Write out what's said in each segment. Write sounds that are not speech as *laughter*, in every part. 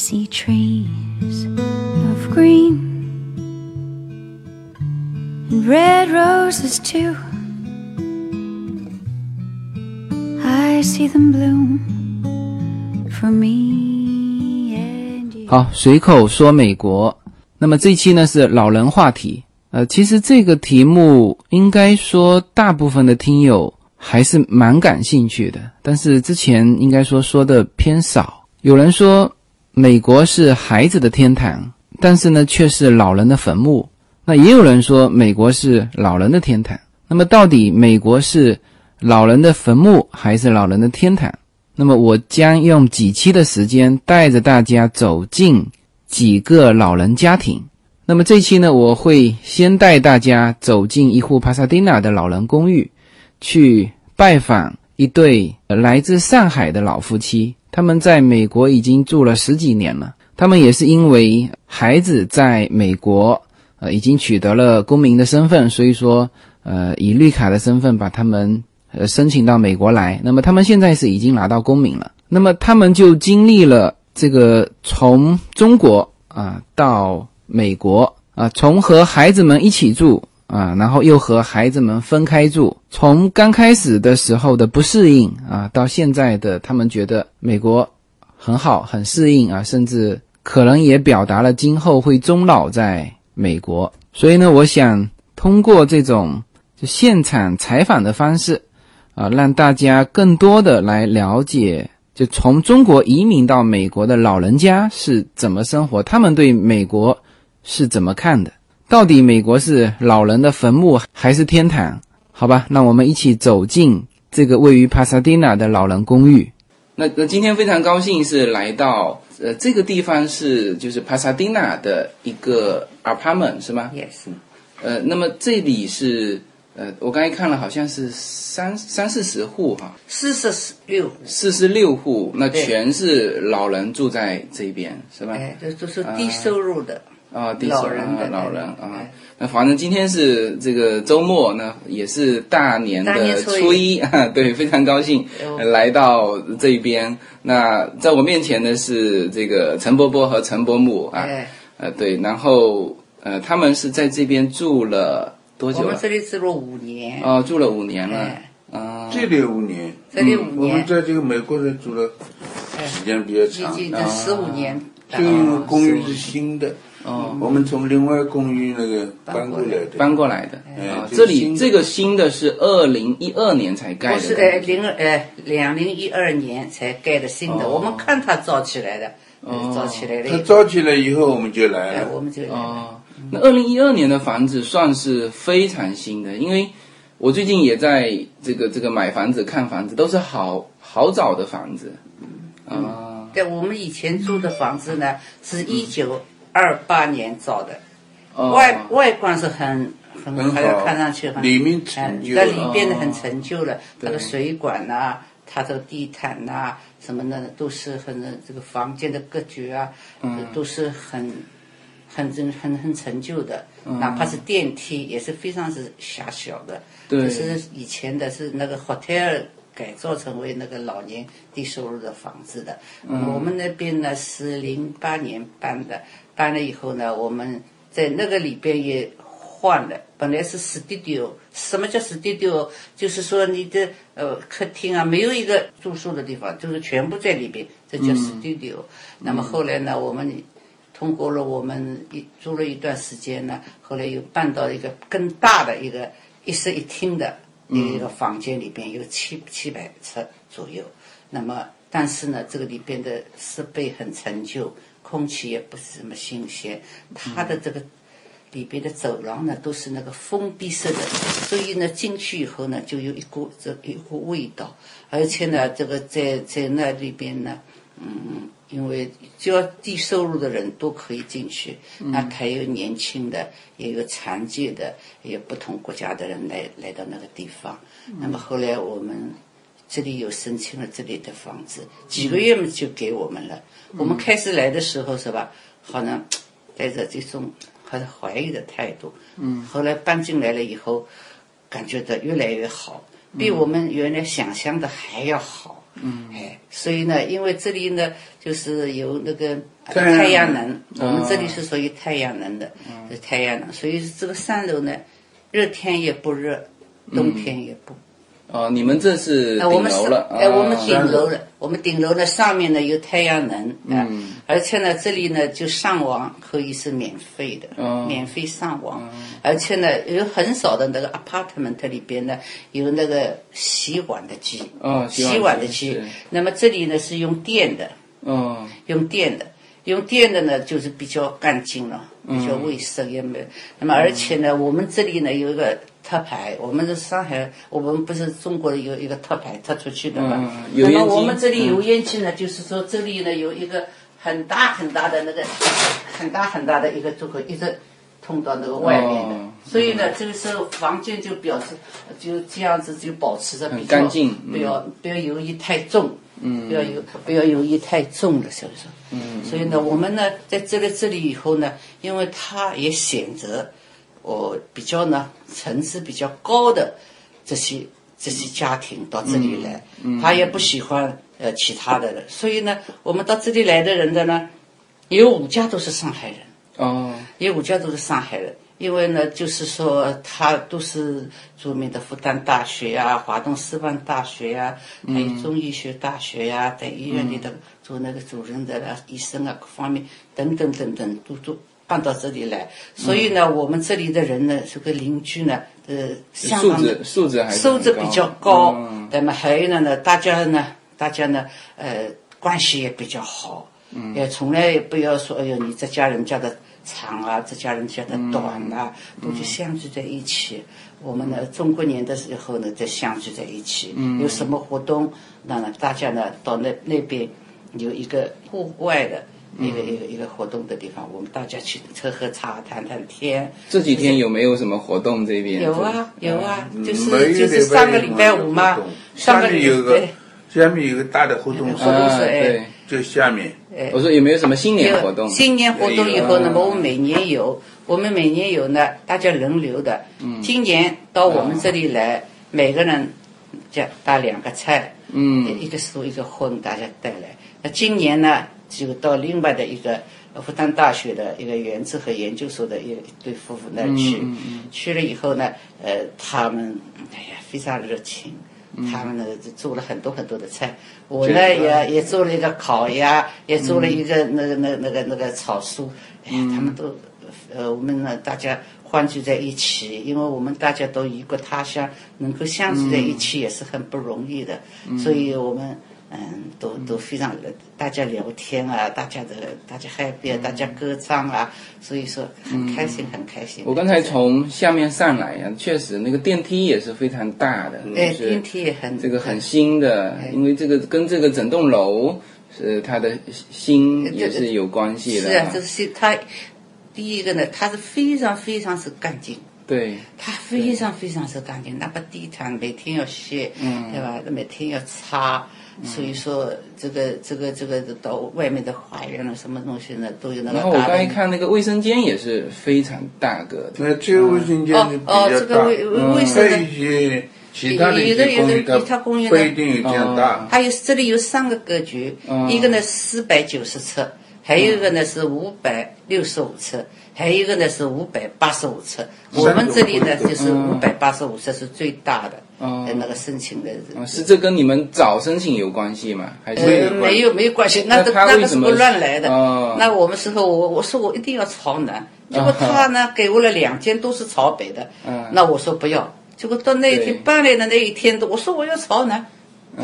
see trees of green and red roses too. I see them bloom for me and you. 好，随口说美国。那么这期呢是老人话题。呃，其实这个题目应该说大部分的听友还是蛮感兴趣的，但是之前应该说说的偏少。有人说美国是孩子的天堂，但是呢却是老人的坟墓。那也有人说美国是老人的天堂。那么到底美国是老人的坟墓还是老人的天堂？那么我将用几期的时间带着大家走进几个老人家庭。那么这期呢，我会先带大家走进一户帕萨迪纳的老人公寓，去拜访一对来自上海的老夫妻。他们在美国已经住了十几年了。他们也是因为孩子在美国呃已经取得了公民的身份，所以说呃以绿卡的身份把他们呃申请到美国来。那么他们现在是已经拿到公民了。那么他们就经历了这个从中国啊到美国啊，从和孩子们一起住啊，然后又和孩子们分开住，从刚开始的时候的不适应啊，到现在的他们觉得美国很好，很适应啊，甚至可能也表达了今后会终老在美国。所以呢，我想通过这种就现场采访的方式啊，让大家更多的来了解，就从中国移民到美国的老人家是怎么生活，他们对美国。是怎么看的？到底美国是老人的坟墓还是天堂？好吧，那我们一起走进这个位于帕萨蒂纳的老人公寓。那那今天非常高兴是来到呃这个地方是就是帕萨蒂纳的一个 apartment 是吗？Yes。呃，那么这里是呃我刚才看了好像是三三四十户哈，四十六，四十六户，那全是老人住在这边是吧？哎，这都是低收入的。啊，第老人的老人啊，那反正今天是这个周末，那也是大年的初一 *laughs* 啊，对，非常高兴来到这边。那在我面前的是这个陈伯伯和陈伯母啊，呃，对，然后呃，他们是在这边住了多久？我们这里住了五年。哦，住了五年了啊，这里五年，这里五年。我们在这个美国人住了时间比较长，这十五年。这个公寓是新的。哦，我们从另外公寓那个搬过来的，搬过来的。啊，这里这个新的是二零一二年才盖的。不是呃，零呃两零一二年才盖的新的。我们看它造起来的，造起来的。它造起来以后，我们就来了。我们就来了。那二零一二年的房子算是非常新的，因为我最近也在这个这个买房子、看房子，都是好好早的房子。啊，对，我们以前租的房子呢，是一九。二八年造的，外外观是很很，看上去很，里面陈旧，在里边的很陈旧了。它的水管呐，它的地毯呐，什么的都是很这个房间的格局啊，都是很很很很很陈旧的。哪怕是电梯也是非常是狭小的，就是以前的是那个 hotel。改造成为那个老年低收入的房子的。我们那边呢是零八年搬的，搬了以后呢，我们在那个里边也换了。本来是 studio，什么叫 studio？就是说你的呃客厅啊，没有一个住宿的地方，就是全部在里边，这叫 studio。那么后来呢，我们通过了我们一租了一段时间呢，后来又搬到一个更大的一个一室一厅的。一个房间里边有七七百尺左右，那么但是呢，这个里边的设备很陈旧，空气也不是什么新鲜。它的这个里边的走廊呢，都是那个封闭式的，所以呢，进去以后呢，就有一股这一股味道，而且呢，这个在在那里边呢，嗯。因为只要低收入的人都可以进去，那还有年轻的，也有残疾的，也有不同国家的人来来到那个地方。那么后来我们这里有申请了这里的房子，几个月嘛就给我们了。我们开始来的时候是吧，好像带着这种还是怀疑的态度。嗯。后来搬进来了以后，感觉到越来越好，比我们原来想象的还要好。嗯，哎，所以呢，因为这里呢就是有那个太阳能我们这里哦是属于太阳能的，是太阳能，所以这个三楼呢，热天也不热，冬天也不。哦，你们这是哎，我们楼了，哎，我们啊顶楼了，我们顶楼呢上面呢有太阳能，啊，而且呢这里呢就上网可以是免费的，哦。免费上网，而且呢有很少的那个 apartment 里边呢有那个洗碗的机，哦洗碗的机。那么这里呢是用电的，哦，用电的，用电的呢就是比较干净了，比较卫生也没有。那么而且呢，我们这里呢有一个特牌，我们的上海，我们不是中国有一个特牌特出去的嘛？那么我们这里油烟机呢，就是说这里呢有一个很大很大的那个很大很大的一个出口，一直通到那个外面的。哦所以呢，这个时候房间就表示就这样子就保持着比较很干净嗯不要不要油烟太重，嗯，不要油不要油烟太重了，是不是？嗯，所以呢，我们呢在这里这里以后呢，因为他也选择我比较呢层次比较高的这些这些家庭到这里来，他也不喜欢呃其他的人，所以呢，我们到这里来的人的呢，有五家都是上海人。哦，有五家都是上海人，因为呢，就是说他都是著名的复旦大学呀、华东师范大学呀、还有中医学大学呀、在医院里的做那个主任的啦、医生啊，各方面等等等等，都都搬到这里来。所以呢，我们这里的人呢，这个邻居呢，呃，相素当的质素质还素质比较高嗯，那么还有呢呢，大家呢，大家呢，呃，关系也比较好，嗯，也从来也不要说，哎呦，你这家人家的长啊，这家人家的短啊，都就相聚在一起。我们呢，中国年的时候呢，再相聚在一起，有什么活动，那呢，大家呢到那那边有一个户外的。一个一个一个活动的地方，我们大家去喝喝茶、谈谈天。这几天有没有什么活动？这边有啊有啊，就是就是上个礼拜五嘛，上个礼面有个拜下面有个大的活动室，活动哎，就下面我说有没有什么新年活动？新年活动以后，那么我们每年有，我们每年有呢，大家轮流的。嗯今年到我们这里来，每个人加带两个菜，嗯一个素一个荤，大家带来。那今年呢，就到另外的一个复旦大学的一个原子核研究所的一一对夫妇那儿去，嗯去了以后呢，呃，他们哎呀非常热情。嗯。他们呢就做了很多很多的菜，我呢也也做了一个烤鸭，也做了一个那个那那个那个炒酥，哎呀，他们都呃，我们呢大家欢聚在一起，因为我们大家都异国他乡，能够相聚在一起也是很不容易的，所以我们嗯都都非常大家聊天啊，大家的大家 happy 啊，大家歌唱啊，所以说很开心很开心。我刚才从下面上来呀、确实那个电梯也是非常大的，哎电梯也很这个很新的，因为这个跟这个整栋楼是它的新也是有关系的。是啊，就是它第一个呢，它是非常非常是干净。对，它非常非常是干净，哪怕地毯每天要洗，嗯对吧？每天要擦，所以说这个这个这个到外面的花园了，什么东西呢，都有那个然后我。刚才看那个卫生间也是非常大个的。那这个卫生间是比哦哦，这个卫卫嗯生的还有一些其他的有的有的其他公寓呢不一定有这样大。还有这里有三个格局，嗯一个呢四百九十尺，还有一个呢是五百六十五尺，还有一个呢是五百八十五尺。我们这里呢就是五百八十五尺是最大的，嗯呃那个申请的。啊，是这跟你们早申请有关系吗？还是？呃，没有没有关系，那那个那个是不乱来的。哦那我们时候我我说我一定要朝南，结果他呢给我了两间都是朝北的，嗯那我说不要。结果到那一天搬来的那一天，我说我要朝南，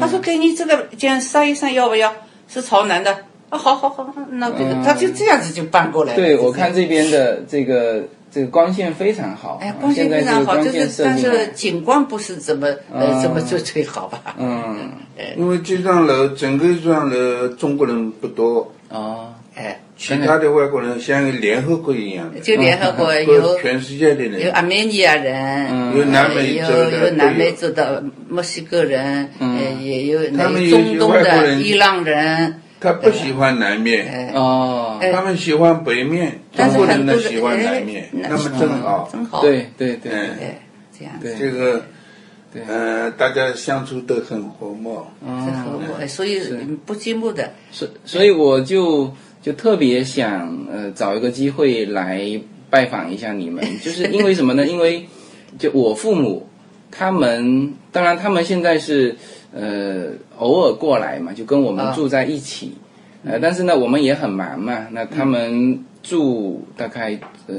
他说给你这个间商一商要不要？是朝南的啊，好好好，那这个嗯。他就这样子就搬过来了。对，我看这边的这个这个光线非常好，哎，光线非常好，就是但是景观不是怎么呃怎么最最好吧？嗯，*laughs* 因为这幢楼整个这幢楼中国人不多，哦，哎，其他的外国人像联合国一样的，就联合国嗯。有 *laughs* 全世界的人。有，阿美尼亚人，嗯。有南美有洲的，有南美洲的墨西哥人，呃，也有那他们有些中东的伊朗人，他不喜欢南面，哎，哦，哎。他们喜欢北面，中国人呢喜欢哎南面，那那么正好。正好，对对对，这样。子，对。这个呃，大家相处都很和睦。是和睦，哎。所以不寂寞的。所所以我就就特别想呃找一个机会来拜访一下你们，*laughs* 就是因为什么呢？因为就我父母他们，当然他们现在是呃偶尔过来嘛，就跟我们啊。住在一起，呃，但是呢我们也很忙嘛，那他们住大概呃，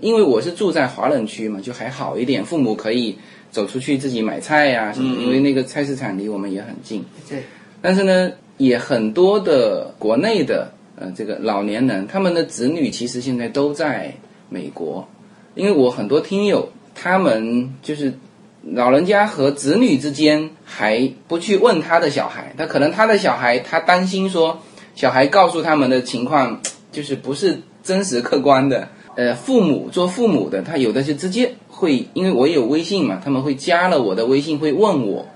因为我是住在华人区嘛，就还好一点，父母可以走出去自己买菜呀、什么嗯，因为那个菜市场离我们也很近。对，但是呢，也很多的国内的呃这个老年人，他们的子女其实现在都在美国，因为我很多听友，他们就是老人家和子女之间还不去问他的小孩，他可能他的小孩他担心说，小孩告诉他们的情况就是不是真实客观的。呃，父母做父母的，他有的是直接会，因为我有微信嘛，他们会加了我的微信，会问我，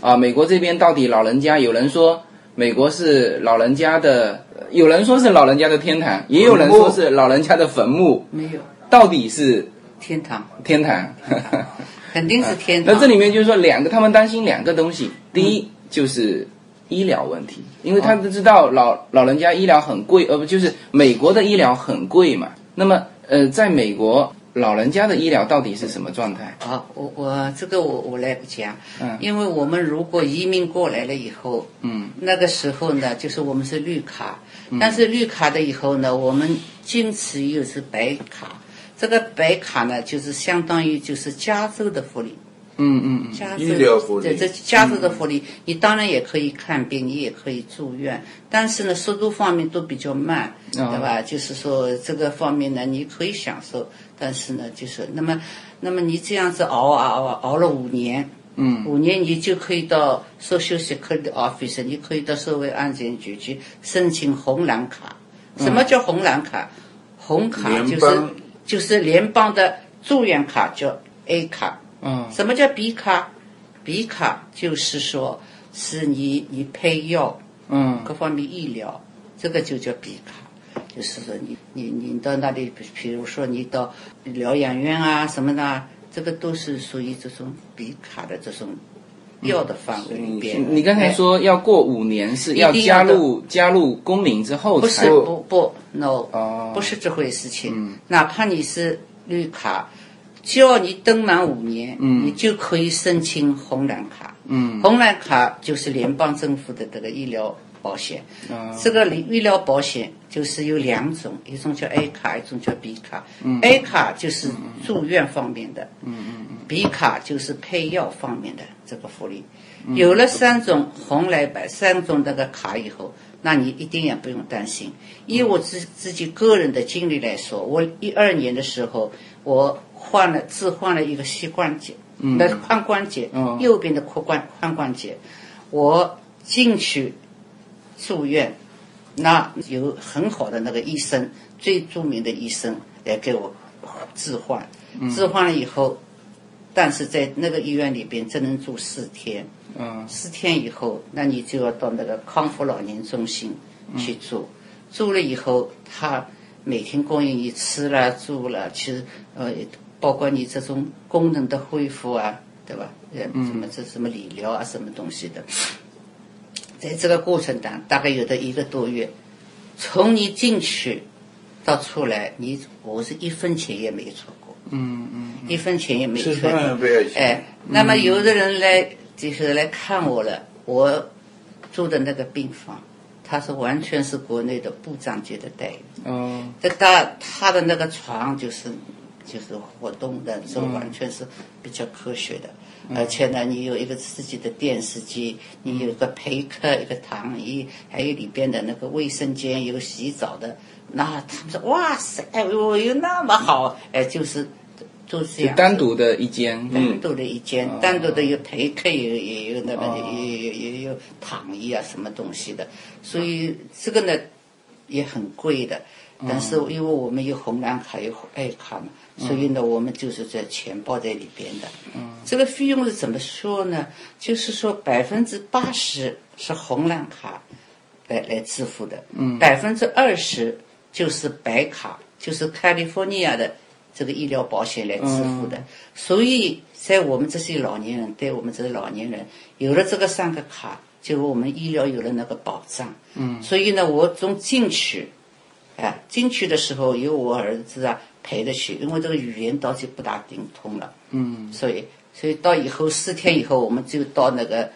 啊，美国这边到底老人家，有人说美国是老人家的，有人说是老人家的天堂，也有人说是老人家的坟墓，没有到底是天堂，天堂？肯定是天堂。那这里面就是说两个，他们担心两个东西，第一就是医疗问题，因为他们知道老老人家医疗很贵，呃不就是美国的医疗很贵嘛。那么呃，在美国老人家的医疗到底是什么状态？啊，我我这个我我来不讲，嗯因为我们如果移民过来了以后，嗯，那个时候呢，就是我们是绿卡，但是绿卡的以后呢，我们坚持又是白卡，这个白卡呢，就是相当于就是加州的福利，嗯嗯嗯，加州医疗福利。对，这加州的福利，你当然也可以看病，你也可以住院，但是呢，速度方面都比较慢，哦。对吧？就是说这个方面呢，你可以享受，但是呢，就是那么，那么你这样子熬啊熬啊熬了五年，嗯，五年你就可以到 Social Security Office，你可以到社会安全局去申请红蓝卡。什么叫红蓝卡？红卡就是就是联邦的住院卡，叫 A 卡。嗯什么叫 B 卡？B 卡就是说，是你你配药，嗯各方面医疗，这个就叫 B 卡。就是说你你你到那里，比比如说你到疗养院啊什么的啊，这个都是属于这种 B 卡的这种药的范围里边。你刚才哎说要过五年是要加入加入公民之后不才是不不 no，、哦不是这回事情。哪怕你是绿卡，只要你登满五年，嗯你就可以申请红蓝卡。嗯红蓝卡就是联邦政府的这个医疗保险。哦这个医疗保险就是有两种，一种叫 A 卡，一种叫 B 卡。A 卡就是住院方面的，嗯嗯 B 卡就是配药方面的这个福利。有了三种红蓝白三种那个卡以后，那你一定也不用担心。以我自自己个人的经历来说，我一二年的时候，我换了置换了一个膝关节，那髋关节，哦右边的髋关髋关节，我进去住院，那有很好的那个医生，最著名的医生来给我置换，置换了以后，但是在那个医院里边只能住四天，嗯四天以后，那你就要到那个康复老年中心去住，住了以后，他每天供应你吃了住了，其实呃，包括你这种功能的恢复啊，对吧？呃，什么这什么理疗啊，什么东西的，在这个过程当大概有的一个多月，从你进去到出来，你我是一分钱也没出。过，嗯嗯一分钱也没吃出过。饭不要钱。哎，那么有的人来就是来看我了，我住的那个病房，他是完全是国内的部长级的待遇。哦这他他的那个床就是就是活动的，这完全是比较科学的。而且呢，你有一个自己的电视机，你有一个陪客，一个躺椅，还有里边的那个卫生间，有洗澡的。那他们说哇塞，哎呦，有那么好，哎，就是都这样。单独的一间，单独的一间，单独的有陪客，也有也有那个哦也也也有躺椅啊，什么东西的，所以这个呢也很贵的。但是因为我们有红蓝卡有爱卡嘛，所以呢我们就是在钱包在里边的。这个费用是怎么说呢？就是说百分之八十是红蓝卡来来支付的，百分之二十就是白卡，就是 California 的这个医疗保险来支付的。所以在我们这些老年人，对我们这些老年人，有了这个三个卡，就我们医疗有了那个保障。嗯，所以呢，我从进去，哎，进去的时候有我儿子啊陪着去，因为这个语言倒是不大精通了。嗯，所以所以到以后四天以后，我们就到那个。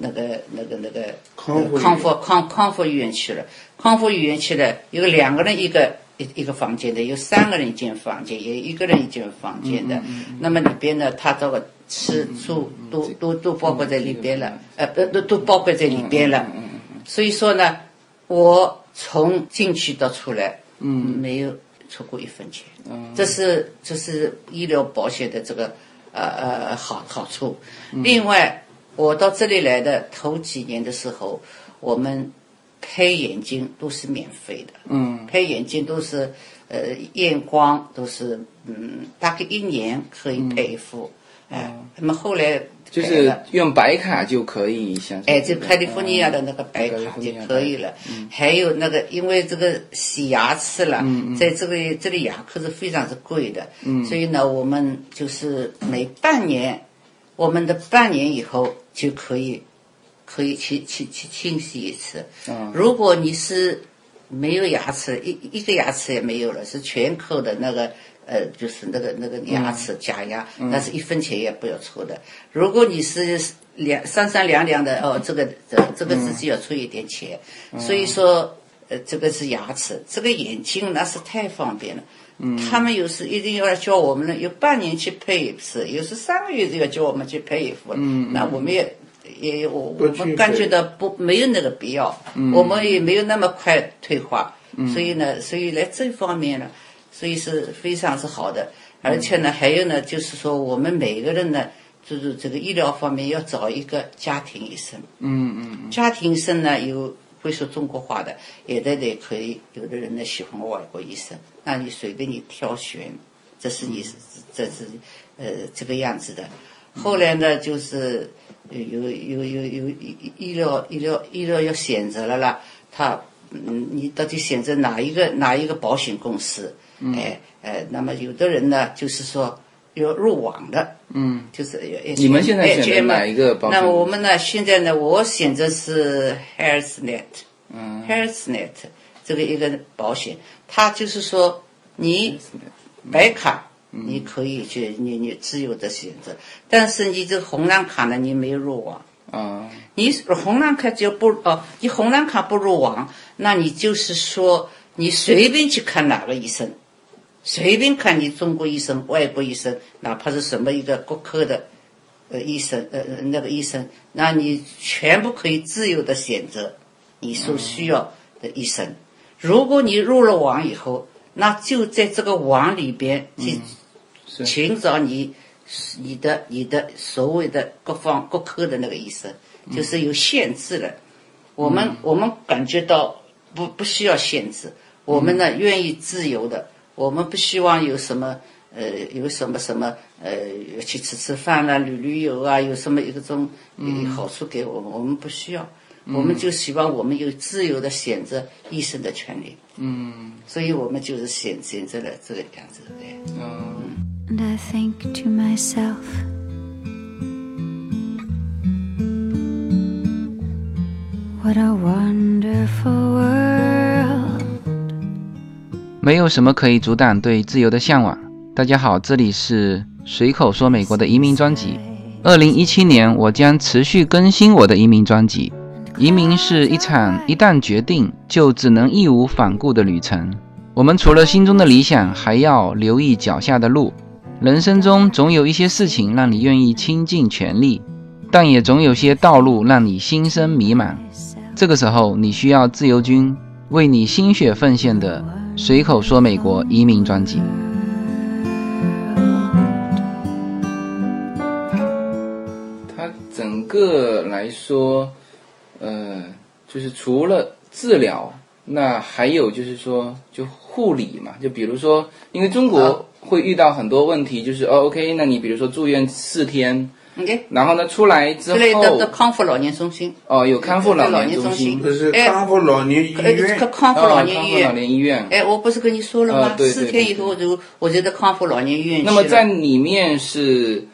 那个、那个、那个康复康康复医院去了，康复医院去了，有两个人一个一一个房间的，有三个人一间房间，有一个人一间房间的。那么里边呢，他这个吃住都都都包括在里边了，呃，都都都包括在里边了。所以说呢，我从进去到出来，嗯没有出过一分钱。这是这是医疗保险的这个呃呃好好处。另外。我到这里来的头几年的时候，我们配眼镜都是免费的。嗯，配眼镜都是呃验光都是嗯大概一年可以配一副。哎，那么后来就是用白卡就可以，像哎，就克利夫尼亚的那个白卡就可以了。嗯，还有那个因为这个洗牙齿了，在这个这里牙科是非常是贵的。嗯，所以呢，我们就是每半年。我们的半年以后就可以，可以去去去清洗一次。如果你是没有牙齿，一一个牙齿也没有了，是全口的那个呃，就是那个那个牙齿假牙，那是一分钱也不要出的。如果你是两三三两两的哦，这个这这个自己要出一点钱。所以说，呃，这个是牙齿，这个眼睛那是太方便了。他们有时一定要叫我们呢，有半年去配一次，有时三个月就要叫我们去配一副。那我们也也我我们感觉到不没有那个必要，我们也没有那么快退化。所以呢，所以在这方面呢，所以是非常是好的。而且呢，还有呢，就是说我们每个人呢，就是这个医疗方面要找一个家庭医生。嗯嗯。家庭医生呢有。会说中国话的，有的人可以，有的人呢喜欢外国医生，那你随便你挑选，这是你，这是，呃，这个样子的。后来呢，就是有有有有有医医疗医疗医疗要选择了啦，他，嗯，你到底选择哪一个哪一个保险公司？哎哎，那么有的人呢，就是说。要入网的，嗯，就是你们现在选择哪一个保险？那我们呢？现在呢？我选择是 Healthnet，Healthnet 这个一个保险，它就是说你白卡你可以去，你你自由的选择，但是你这红蓝卡呢，你没有入网啊。你红蓝卡就不哦，你红蓝卡不入网，那你就是说你随便去看哪个医生。随便看你中国医生、外国医生，哪怕是什么一个骨科的，呃，医生，呃，那个医生，那你全部可以自由的选择你所需要的医生。如果你入了网以后，那就在这个网里边去寻找你你的你的所谓的各方各科的那个医生，就是有限制的。我们我们感觉到不不需要限制，我们呢愿意自由的。我们不希望有什么，呃，有什么什么，呃，去吃吃饭啦、旅旅游啊，有什么一个种好处给我们，我们不需要，我们就希望我们有自由的选择医生的权利。嗯，所以我们就是选选择了这个样子的。嗯。And I think to myself, what a wonderful world. 没有什么可以阻挡对自由的向往。大家好，这里是随口说美国的移民专辑。二零一七年，我将持续更新我的移民专辑。移民是一场一旦决定就只能义无反顾的旅程。我们除了心中的理想，还要留意脚下的路。人生中总有一些事情让你愿意倾尽全力，但也总有些道路让你心生迷茫。这个时候，你需要自由军为你心血奉献的。随口说美国移民专辑，它整个来说，呃，就是除了治疗，那还有就是说，就护理嘛。就比如说，因为中国会遇到很多问题，就是哦，OK，那你比如说住院四天，OK，然后呢出来之后康复老年中心，哦，有康复老老年中心不是哎康复老年医呃，院康，复哦老年医康复老院。年医院。哎，我不是跟你说了吗？啊对对四天以后我就我就到康复老年医院。那么在里面是，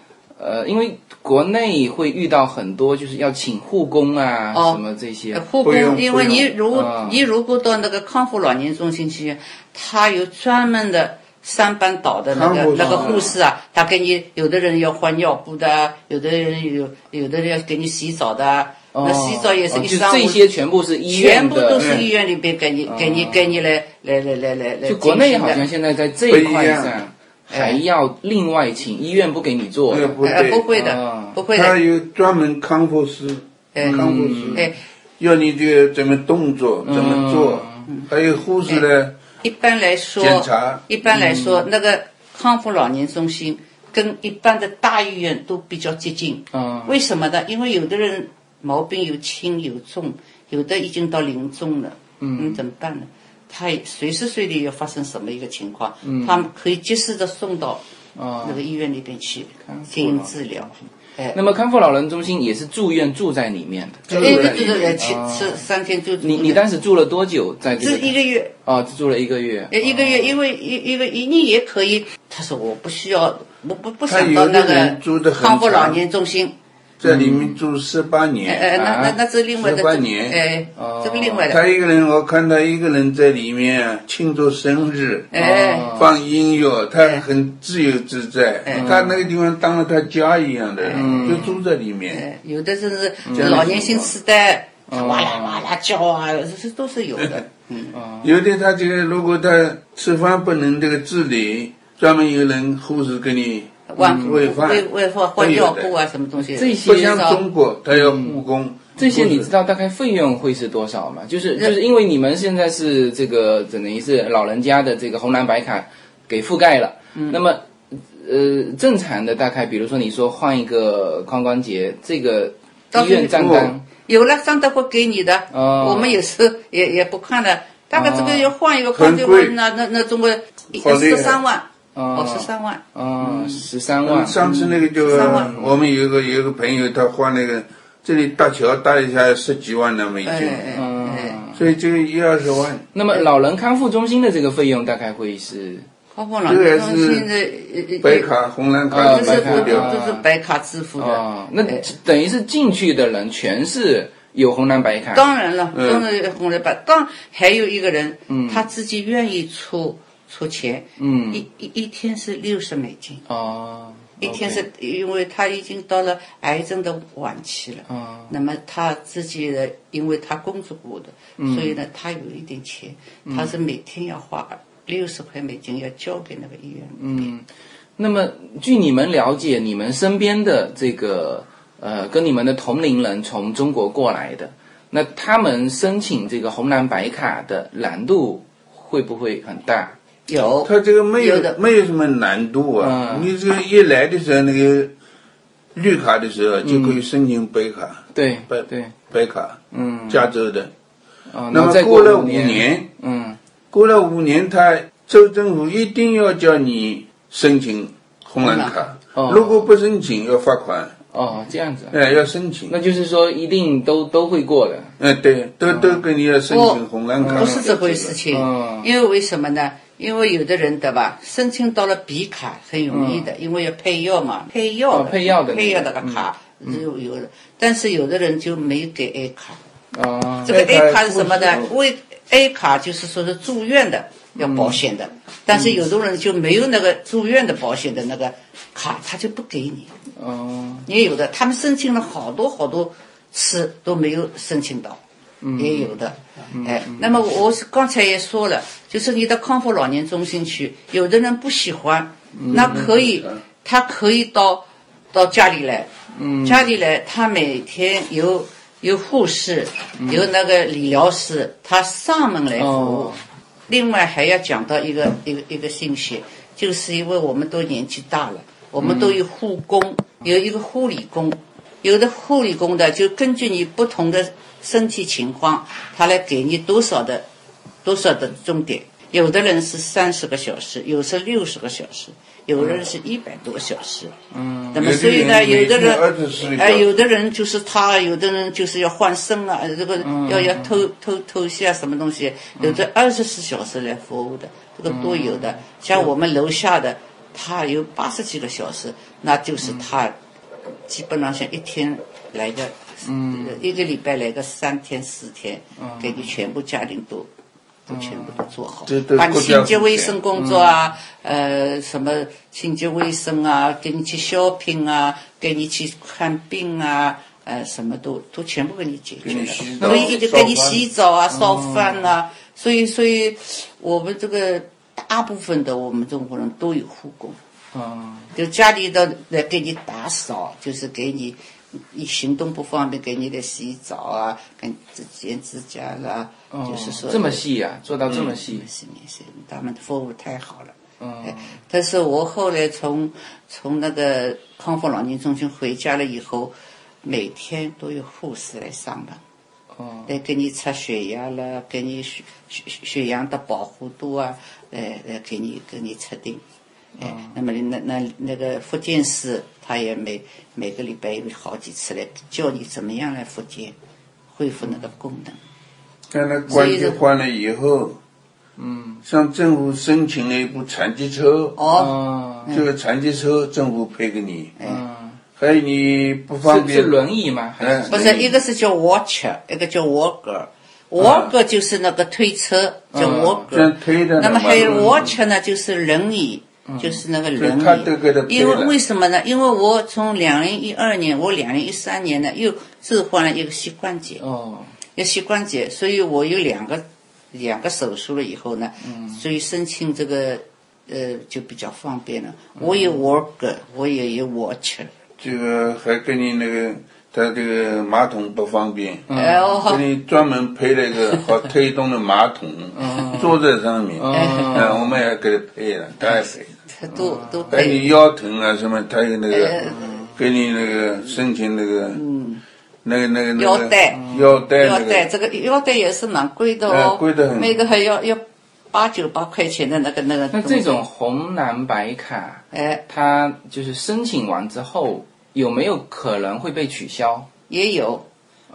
呃，因为国内会遇到很多就是要请护工啊，哦。什么这些。呃，护工，因为你如你如果到那个康复老年中心去，他有专门的三班倒的那个那个护士啊，他给你有的人要换尿布的啊，有的人有有的人要给你洗澡的啊，那洗澡也是一上午，这些全部是医院全部，都是医院里边给你给你给你来来来来来来就国内好像现在在这一块上还要另外请医院不给你做。那个不会的啊。不会的，他有专门康复师，哎康复师哎，要你这个怎么动作，怎么做，还有护士呢一般来说检查，一般来说，那个康复老年中心跟一般的大医院都比较接近。嗯。为什么呢？因为有的人毛病有轻有重，有的已经到临终了，嗯，怎么办呢？他随时随地要发生什么一个情况，他们可以及时的送到啊那个医院里边去进行治疗。哎，那么康复老人中心也是住院住在里面的。哎，住在里对对对，面去吃三天就你你当时住了多久在这这个？一个月，哦，住了一个月。呃，一个月，因为一一个一你也可以。他说我不需要，我不不想到那个康复老年中心。在里面住十八哎年。哎，那那那是另外的，十八年哎哦，这个另外的。他一个人，我看到一个人在里面庆祝生日，哎，哦放音乐，他很自由自在。哎他那个地方当了他家一样的，就住在里面。哎，有的甚至样老年性痴呆，嗯他哇啦哇啦叫啊，这是都是有的。嗯，有的他这个，如果他吃饭不能这个自理，专门有人护士给你换喂饭，喂喂换换尿布啊，什么东西。这些不像中国，它要护工。这些你知道大概费用会是多少吗？就是就是因为你们现在是这个等于是老人家的这个红蓝白卡给覆盖了，那么呃正常的大概比如说你说换一个髋关节，这个医院账单有了张德国给你的，哦我们也是也也不看的。大概这哦个要换一个关节很贵那那那中国十三万，哦哦十三万，哦十三万，上次那个就我们有一个有一个朋友，他换那个这里搭桥搭一下十几万的美金，嗯。哎，所以这个一二十万。那么老人康复中心的这个费用大概会是？康复老人中心的白卡、红蓝卡啊都是都付白卡。掉。都是白卡支付的。哦，那哎。等于是进去的人全是有红蓝白卡，当然了，嗯。当然红蓝白。当还有一个人，他自己愿意出出钱，嗯一一一天是六十美金，哦，一天是因为他已经到了癌症的晚期了。哦那么他自己的，因为他工作过的，嗯所以呢，他有一点钱，他是每天要花六十块美金要交给那个医院。嗯，那么据你们了解，你们身边的这个呃，跟你们的同龄人从中国过来的，那他们申请这个红蓝白卡的难度会不会很大？有，他这个没有有没有什么难度啊，嗯。你这个一来的时候，那个绿卡的时候就可以申请白卡，对白对，白卡，嗯，加州的。哦，那么过了五五年，嗯，过了五年，他州政府一定要叫你申请红蓝卡，哦。如果不申请要罚款，哦，这样子啊，哎，要申请。那就是说一定都都会过的，哎，对，都都跟你要申请红蓝卡。不是这回事情嗯，因为为什么呢？因为有的人对吧，申请到了 B 卡很容易的，因为要配药嘛，配药的哦配药的配药那个卡有有的，但是有的人就没给 A 卡。啊这个 A 卡是什么呢？为 A 卡就是说是住院的要保险的，但是有的人就没有那个住院的保险的那个卡，他就不给你。哦，也有的，他们申请了好多好多次都没有申请到，也有的。哎，那么我是刚才也说了，就是你到康复老年中心去，有的人不喜欢，那可以，他可以到到家里来，家里来，他每天有有护士，有那个理疗师，他上门来服务。哦。另外还要讲到一个一个一个信息，就是因为我们都年纪大了，我们都有护工，有一个护理工，有的护理工的就根据你不同的身体情况，他来给你多少的多少的钟点。有的人是三十个小时，有时六十个小时，有的人是一百多个小时。嗯，那么所以呢，有的人，哎，有的人就是他，有的人就是要换肾啊，这个要要透透透析啊，什么东西，有的二十四小时来服务的，这个都有的。像我们楼下的，他有八十几个小时，那就是他基本上像一天来个，嗯，一个礼拜来个三天四天，给你全部家庭都。都全部都做好，把清洁卫生工作啊，呃，什么清洁卫生啊，给你去 shopping 啊，给你去看病啊，呃，什么都都全部给你解决了，所以就给你洗澡啊，烧饭啊，所以所以我们这个大部分的我们中国人都有护工，嗯，就家里的来给你打扫，就是给你。你行动不方便，给你的洗澡啊，跟剪指甲啦，就是说这么细呀，做到这么细，是是是，他们的服务太好了。嗯，但是我后来从从那个康复老年中心回家了以后，每天都有护士来上班，哦，来给你测血压了，给你血血血氧的饱和度啊，来来给你给你测定。哎，那么那那那个复健师，他也每每个礼拜有好几次来教你怎么样来复健，恢复那个功能。但那关节换了以后，嗯，向政府申请了一部残疾车。哦，这个残疾车政府赔给你。嗯，还有你不方便。是轮椅吗？还是不是，一个是叫 walker，一个叫 walker。walker 就是那个推车，叫 walker。推的。那么还有 walker 呢，就是轮椅。就是那个轮椅，因为为什么呢？因为我从两零一二年，我两零一三年呢又置换了一个膝关节，哦，一个膝关节，所以我有两个两个手术了以后呢，嗯所以申请这个呃就比较方便了。我有 work，我也有 watch。这个还给你那个。他这个马桶不方便，给你专门配了一个好推动的马桶，*laughs* 坐在上面。嗯，我们也给他配了，他也配。他都都配。你腰疼啊什么，他有那个，给你那个申请那个，那个那个那个腰带，腰带腰带这个腰带也是蛮贵的哦，贵的很。那个还要要八九八块钱的那个那个。那这种红蓝白卡，哎，它就是申请完之后。有没有可能会被取消？也有，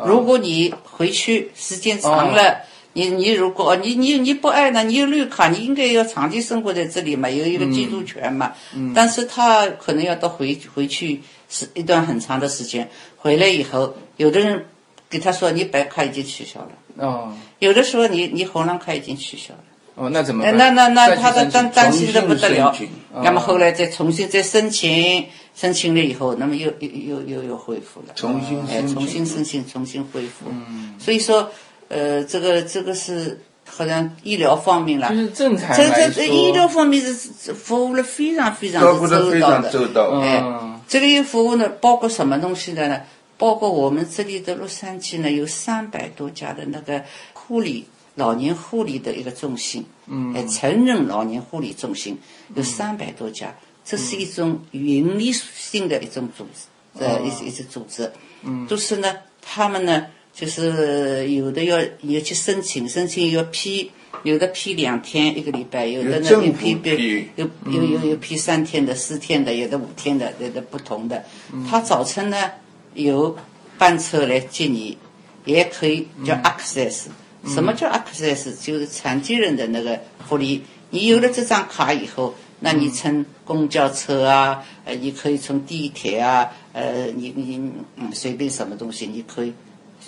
如果你回去时间长了，你你如果你你你不爱呢，你有绿卡，你应该要长期生活在这里嘛，有一个居住权嘛。嗯。但是他可能要到回回去是一段很长的时间，回来以后，有的人给他说你白卡已经取消了。哦。有的时候你你红蓝卡已经取消了。哦，那怎么？那那那他的担担心的不得了。那么后来再重新再申请，申请了以后，那么又又又又又恢复了。重新哎，重新申请，重新恢复。嗯。所以说，呃，这个这个是好像医疗方面了。就是正常这这这医疗方面是服务了非常非常的周到的。周到。哎，这个服务呢，包括什么东西的呢？包括我们这里的洛杉矶呢，有三百多家的那个护理。老年护理的一个中心，嗯哎，成人老年护理中心有三百多家，这是一种营利性的一种组织，呃，一一些组织，嗯都是呢，他们呢，就是有的要要去申请，申请要批，有的批两天一个礼拜，有的呢一批批，有有有有批三天的、四天的，有的五天的，有的不同的。他早晨呢有班车来接你，也可以叫 access。什么叫 access？就是残疾人的那个福利。你有了这张卡以后，那你乘公交车啊，呃，你可以乘地铁啊，呃，你你嗯，随便什么东西，你可以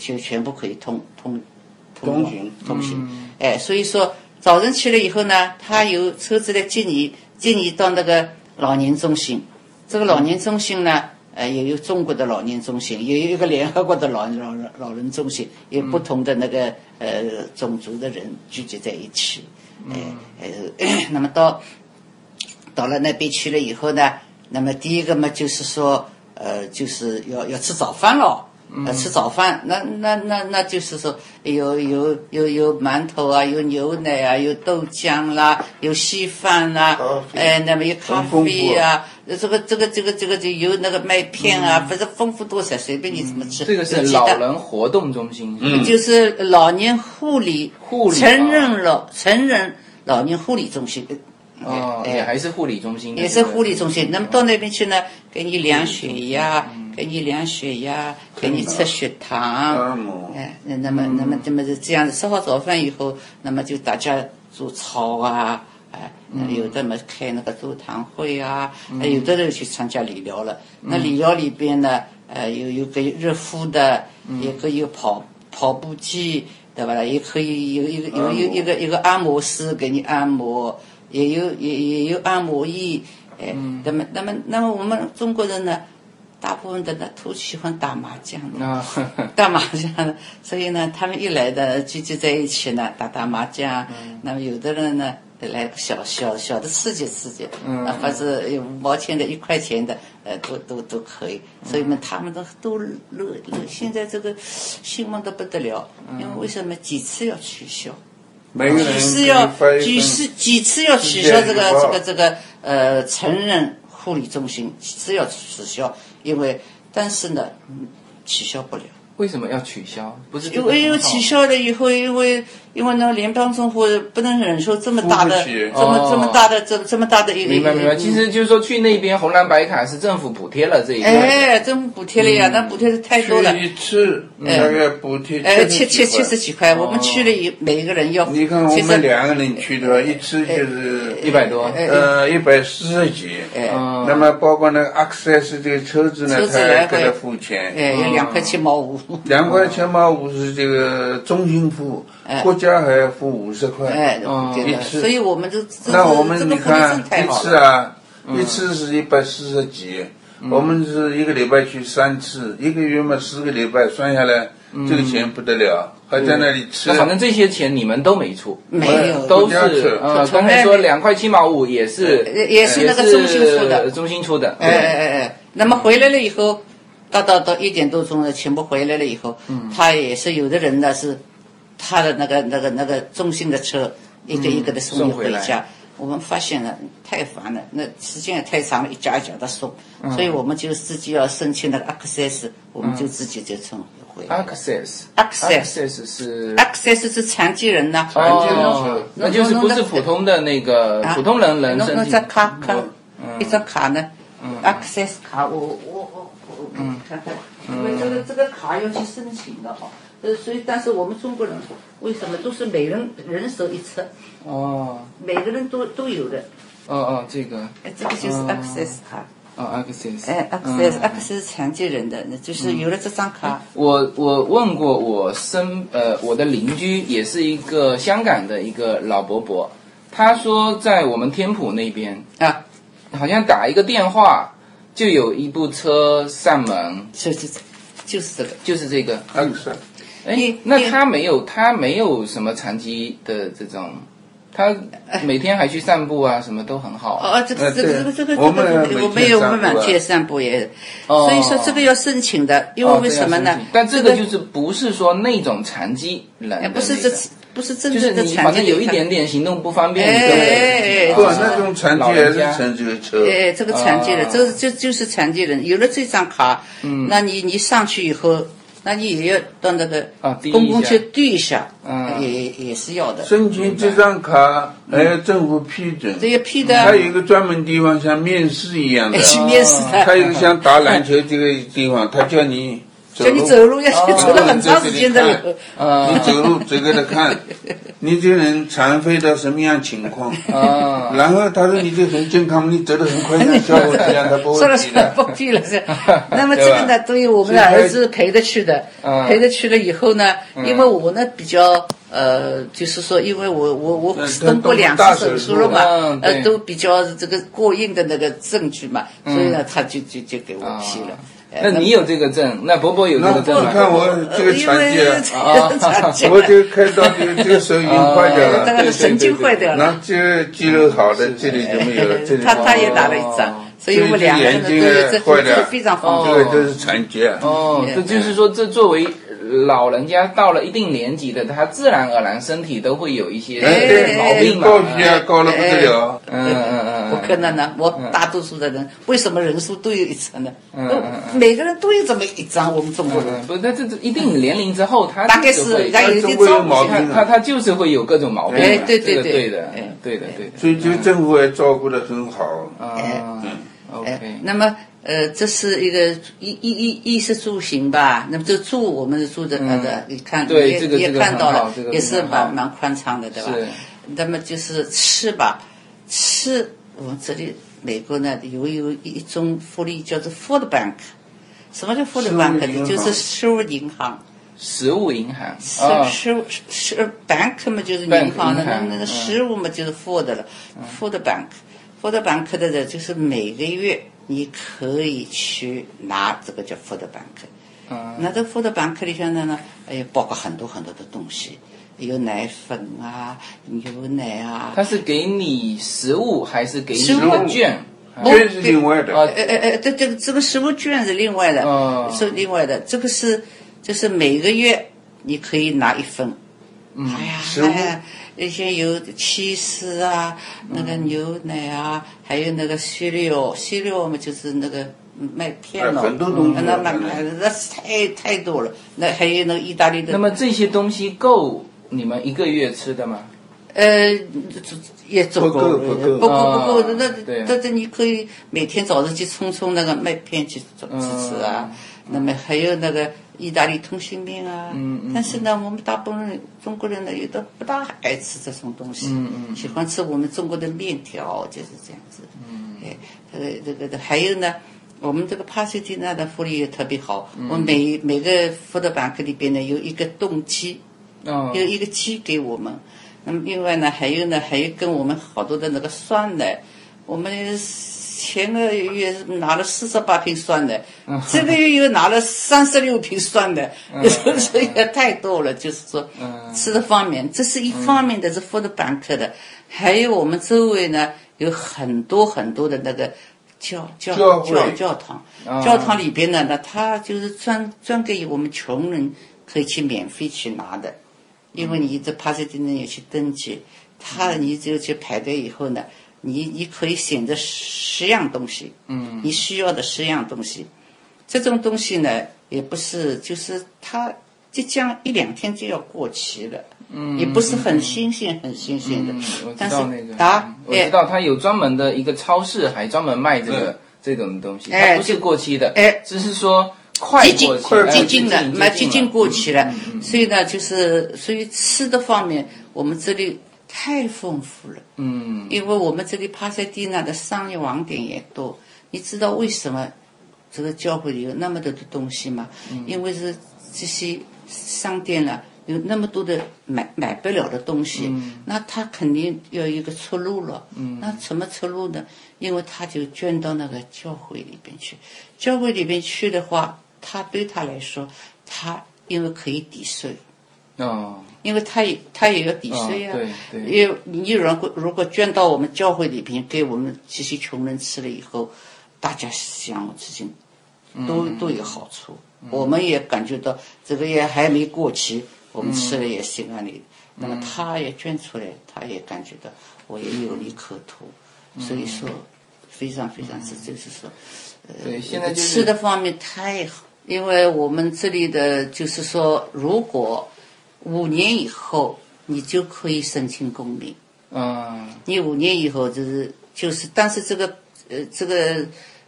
就全部可以通通通行通行。哎，所以说早晨去了以后呢，他有车子来接你，接你到那个老年中心。这个老年中心呢。呃，也有中国的老年中心，也有一个联合国的老老人老人中心，有不同的那个呃种族的人聚集在一起。呃呃，*coughs* 那么到到了那边去了以后呢，那么第一个嘛就是说，呃，就是要要吃早饭了。呃，吃早饭，那那那那就是说，有有有有馒头啊，有牛奶啊，有豆浆啦，有稀饭啦，哎，那么有咖啡啊，这个这个这个这个就有那个麦片啊，反正丰富多彩，随便你怎么吃。这个是老人活动中心，就是老年护理，护理成人老成人老年护理中心。哦，哎也还是护理中心，也是护理中心。那么到那边去呢，给你量血压，给你量血压，给你测血糖。哎，那那么那么那么是这样子，吃好早饭以后，那么就大家做操啊，哎，有的么开那个座谈会啊，哎有的人去参加理疗了。那理疗里边呢，呃，有有个热敷的，也可以有跑跑步机，对吧？也可以有一个有有一个一个按摩师给你按摩，也有也也有按摩椅，哎，那么那么那么我们中国人呢，大部分的呢都喜欢打麻将的。啊，*laughs* 打麻将的，所以呢，他们一来的聚集在一起呢，打打麻将。那么有的人呢，来个小小小的刺激刺激，嗯，或者有五毛钱的、一块钱的，呃，都都都可以。所以呢，他们都都乐乐。现在这个兴奋的不得了，因为为什么几次要取消？几次要几次几次要取消这个这个这个呃成人护理中心，几次要取消，因为但是呢，嗯，取消不了。为什么要取消？不是因为因为取消了以后，因为因为呢，联邦政府不能忍受这么大的、这么、哦这么大的、这这么大的一个。明白明白，其实就是说去那边红蓝白卡是政府补贴了这一块，哎，政府补贴了呀，那补贴的太多了。去一次大概补贴哎，七七七十十几块，我们去了一每一个人要。你看我们两个人去的话，一次就是一百多，哎呃一百四十几。哎嗯那么包括那个 Access 这个车子呢，车子他也给他付钱。哎，要两块七毛五。两块七毛，五是这个中心付，国家还要付五十块。哎，嗯对的，一次。所以我们就这那我们你这个福利真看一太好了。次啊，一次是一百四十几，我们是一个礼拜去三次，一个月嘛四个礼拜，算下来这个钱不得了，还在那里吃。反正这些钱你们都没出，没有，都家出是呃，从来刚才说两块七毛五也是呃也是那个中心出的。中心出的，哎哎哎哎，那么回来了以后，到到到一点多钟了，全部回来了以后，他也是有的人呢是他的那个那个那个中心的车一个一个的送你送回家。我们发现了太烦了，那时间也太长了，一家一家的送，所以我们就自己要申请那个 access，我们就自己就送回来。access Access 是。access 是残疾人呐，残疾人。那就是不是普通的那个啊。普通人人弄申请？弄张卡卡，一张卡呢，access 卡，我我我我给你看看，因为这个这个卡要去申请的哈，呃，所以但是我们中国人为什么都是每人人手一册，哦。每个人都都有的，哦哦这个。哎，这个就是 access 卡，哦 access 哎嗯，access access 是残疾人的，那就是有了这张卡，我我问过我身呃我的邻居也是一个香港的一个老伯伯，他说在我们天普那边啊，好像打一个电话就有一部车上门，是是是，就是这个，就是这个。Access 哎，那他没有他没有什么残疾的这种，他每天还去散步啊，什么都很好。哦，这个呃这个这个这个我们我们有我们天散步啊。满街散步也，哦。所以说这个要申请的，因为哦为什么呢？但这个就是不是说那种残疾人不是这不是真正的残疾，你反正有一点点行动不方便，哎对不对哎哎不，哦那种残疾人家乘这个车。哎，这个残疾人，啊这个这就是残疾人。有了这张卡，嗯，那你你上去以后，那你也要到那个公共下去对一下，嗯也也是要的。申请这张卡还要政府批准，这要批的，它有一个专门地方像面试一样的。哎，去面试的，它有一个像打篮球这个地方，他叫你叫你走路要走了很长时间的对路。*laughs* 呃 *laughs* 你走路走给他看，*laughs* 你这个人残废到什么样情况？啊，然后他说你这很健康，你走得很快，像小伙子一样，他不说了说了会提的。不批了是。那么这个呢，对于我们的儿子陪着去的嗯，陪着去了以后呢，因为我呢比较呃，就是说，因为我我我嗯动过两次手术了嘛呃，都比较这个过硬的那个证据嘛，所以呢，他就就就给我批了。哎那你有这个证，那伯伯有这个证吗？你看我这个残疾 *laughs* 为 *laughs* 啊，我这个开刀这个这个手已经坏掉这了，*laughs* 个是神经坏掉了。然后这肌肉好的这里就没有了，这里他他也打了一针，所以我们两个人都有这这这非常方便。这个就是残疾啊。哦，这就是说，这作为老人家到了一定年纪的，他自然而然身体都会有一些毛病嘛。高血压高了不得了。嗯嗯嗯不可能呢，我大多数的人为什么人数都有一层呢？嗯每个人都有这么一张，我们中国人。嗯，不，那这这一定年龄之后，他大概是会他有点照顾毛病他他他就是会有各种毛病嘛。哎对对对对的哎，对的对的。所以这个政府也照顾得很好。啊哎，OK，那么呃，这是一个衣衣衣衣食住行吧。那么这住我们是住的那个，你看也也看到了这个，也是蛮蛮宽敞的，对吧？那么就是吃吧，吃我们这里美国呢有有一种福利叫做 food bank。什么叫 food bank 呢？就是食物银行。食物银行食啊，食物食 bank 嘛就是银行的，那那个嗯食物嘛就是 food 了，food bank，food bank 的人就是每个月你可以去拿这个叫 food bank，嗯。那这 food bank 里向呢，哎呀，包括很多很多的东西，有奶粉啊，牛奶啊，他是给你食物还是给你食物。券是另外的。啊呃呃呃，这这个这个食物券是另外的，哦。是另外的。这个是就是每个月你可以拿一份。嗯。哎呀，食物。哎呀，那些有起司啊，那个牛奶啊，还有那个西料，西料嘛就是那个麦片咯，哎很多东西那那那太太多了。那还有那个意大利的，那么这些东西够你们一个月吃的吗？呃，也足够，不够不够不够不啊够，那对那你可以每天早上去冲冲那个麦片去吃吃啊。那么还有那个意大利通心面啊，嗯嗯但是呢，我们大部分中国人呢，有的不大爱吃这种东西，嗯嗯喜欢吃我们中国的面条，就是这样子。嗯，哎，这个这个还有呢。我们这个帕西蒂娜的福利也特别好，我每每个福德板克里边呢有一个冻鸡，哦有一个鸡给我们。那么另外呢，还有呢，还有跟我们好多的那个酸奶，我们前个月拿了四十八瓶酸奶，这个月又拿了三十六瓶酸奶，*laughs* 这也太多了。就是说，吃的方面，这是一方面的，是 food bank 的，还有我们周围呢有很多很多的那个教教教会。教教堂，啊。教堂里边呢，那他就是专专给我们穷人可以去免费去拿的。因为你这帕斯蒂呢也去登记，他你只有去排队以后呢，你你可以选择十样东西，嗯，你需要的十样东西，这种东西呢也不是，就是它即将一两天就要过期了，嗯，也不是很新鲜很新鲜的，嗯我知但是道那个，啊，哎我知道它有专门的一个超市，还专门卖这个这种东西，哎它不是过期的，哎只是说快接近过期，哎接近了，接那接近过期了，嗯。所以呢，就是所以吃的方面，我们这里太丰富了。嗯因为我们这里帕塞蒂娜的商业网点也多，你知道为什么这个教会里有那么多的东西吗？因为是这些商店呢、有那么多的买买不了的东西，那他肯定要有一个出路了。那什么出路呢？因为他就捐到那个教会里边去，教会里边去的话，他对他来说，他因为可以抵税。哦因为他也他也要抵税啊，因为你如果如果捐到我们教会里边，给我们这些穷人吃了以后，大家相互之间都、嗯都有好处。我们也感觉到这个也还没过期，我们吃了也心安理。那嗯。么他也捐出来，他也感觉到我也有利可图，嗯。所以说非常非常是就是说，呃，现在就是吃的方面太好，因为我们这里的就是说，如果五年以后你就可以申请公民，嗯。你五年以后就是就是，但是这个呃这个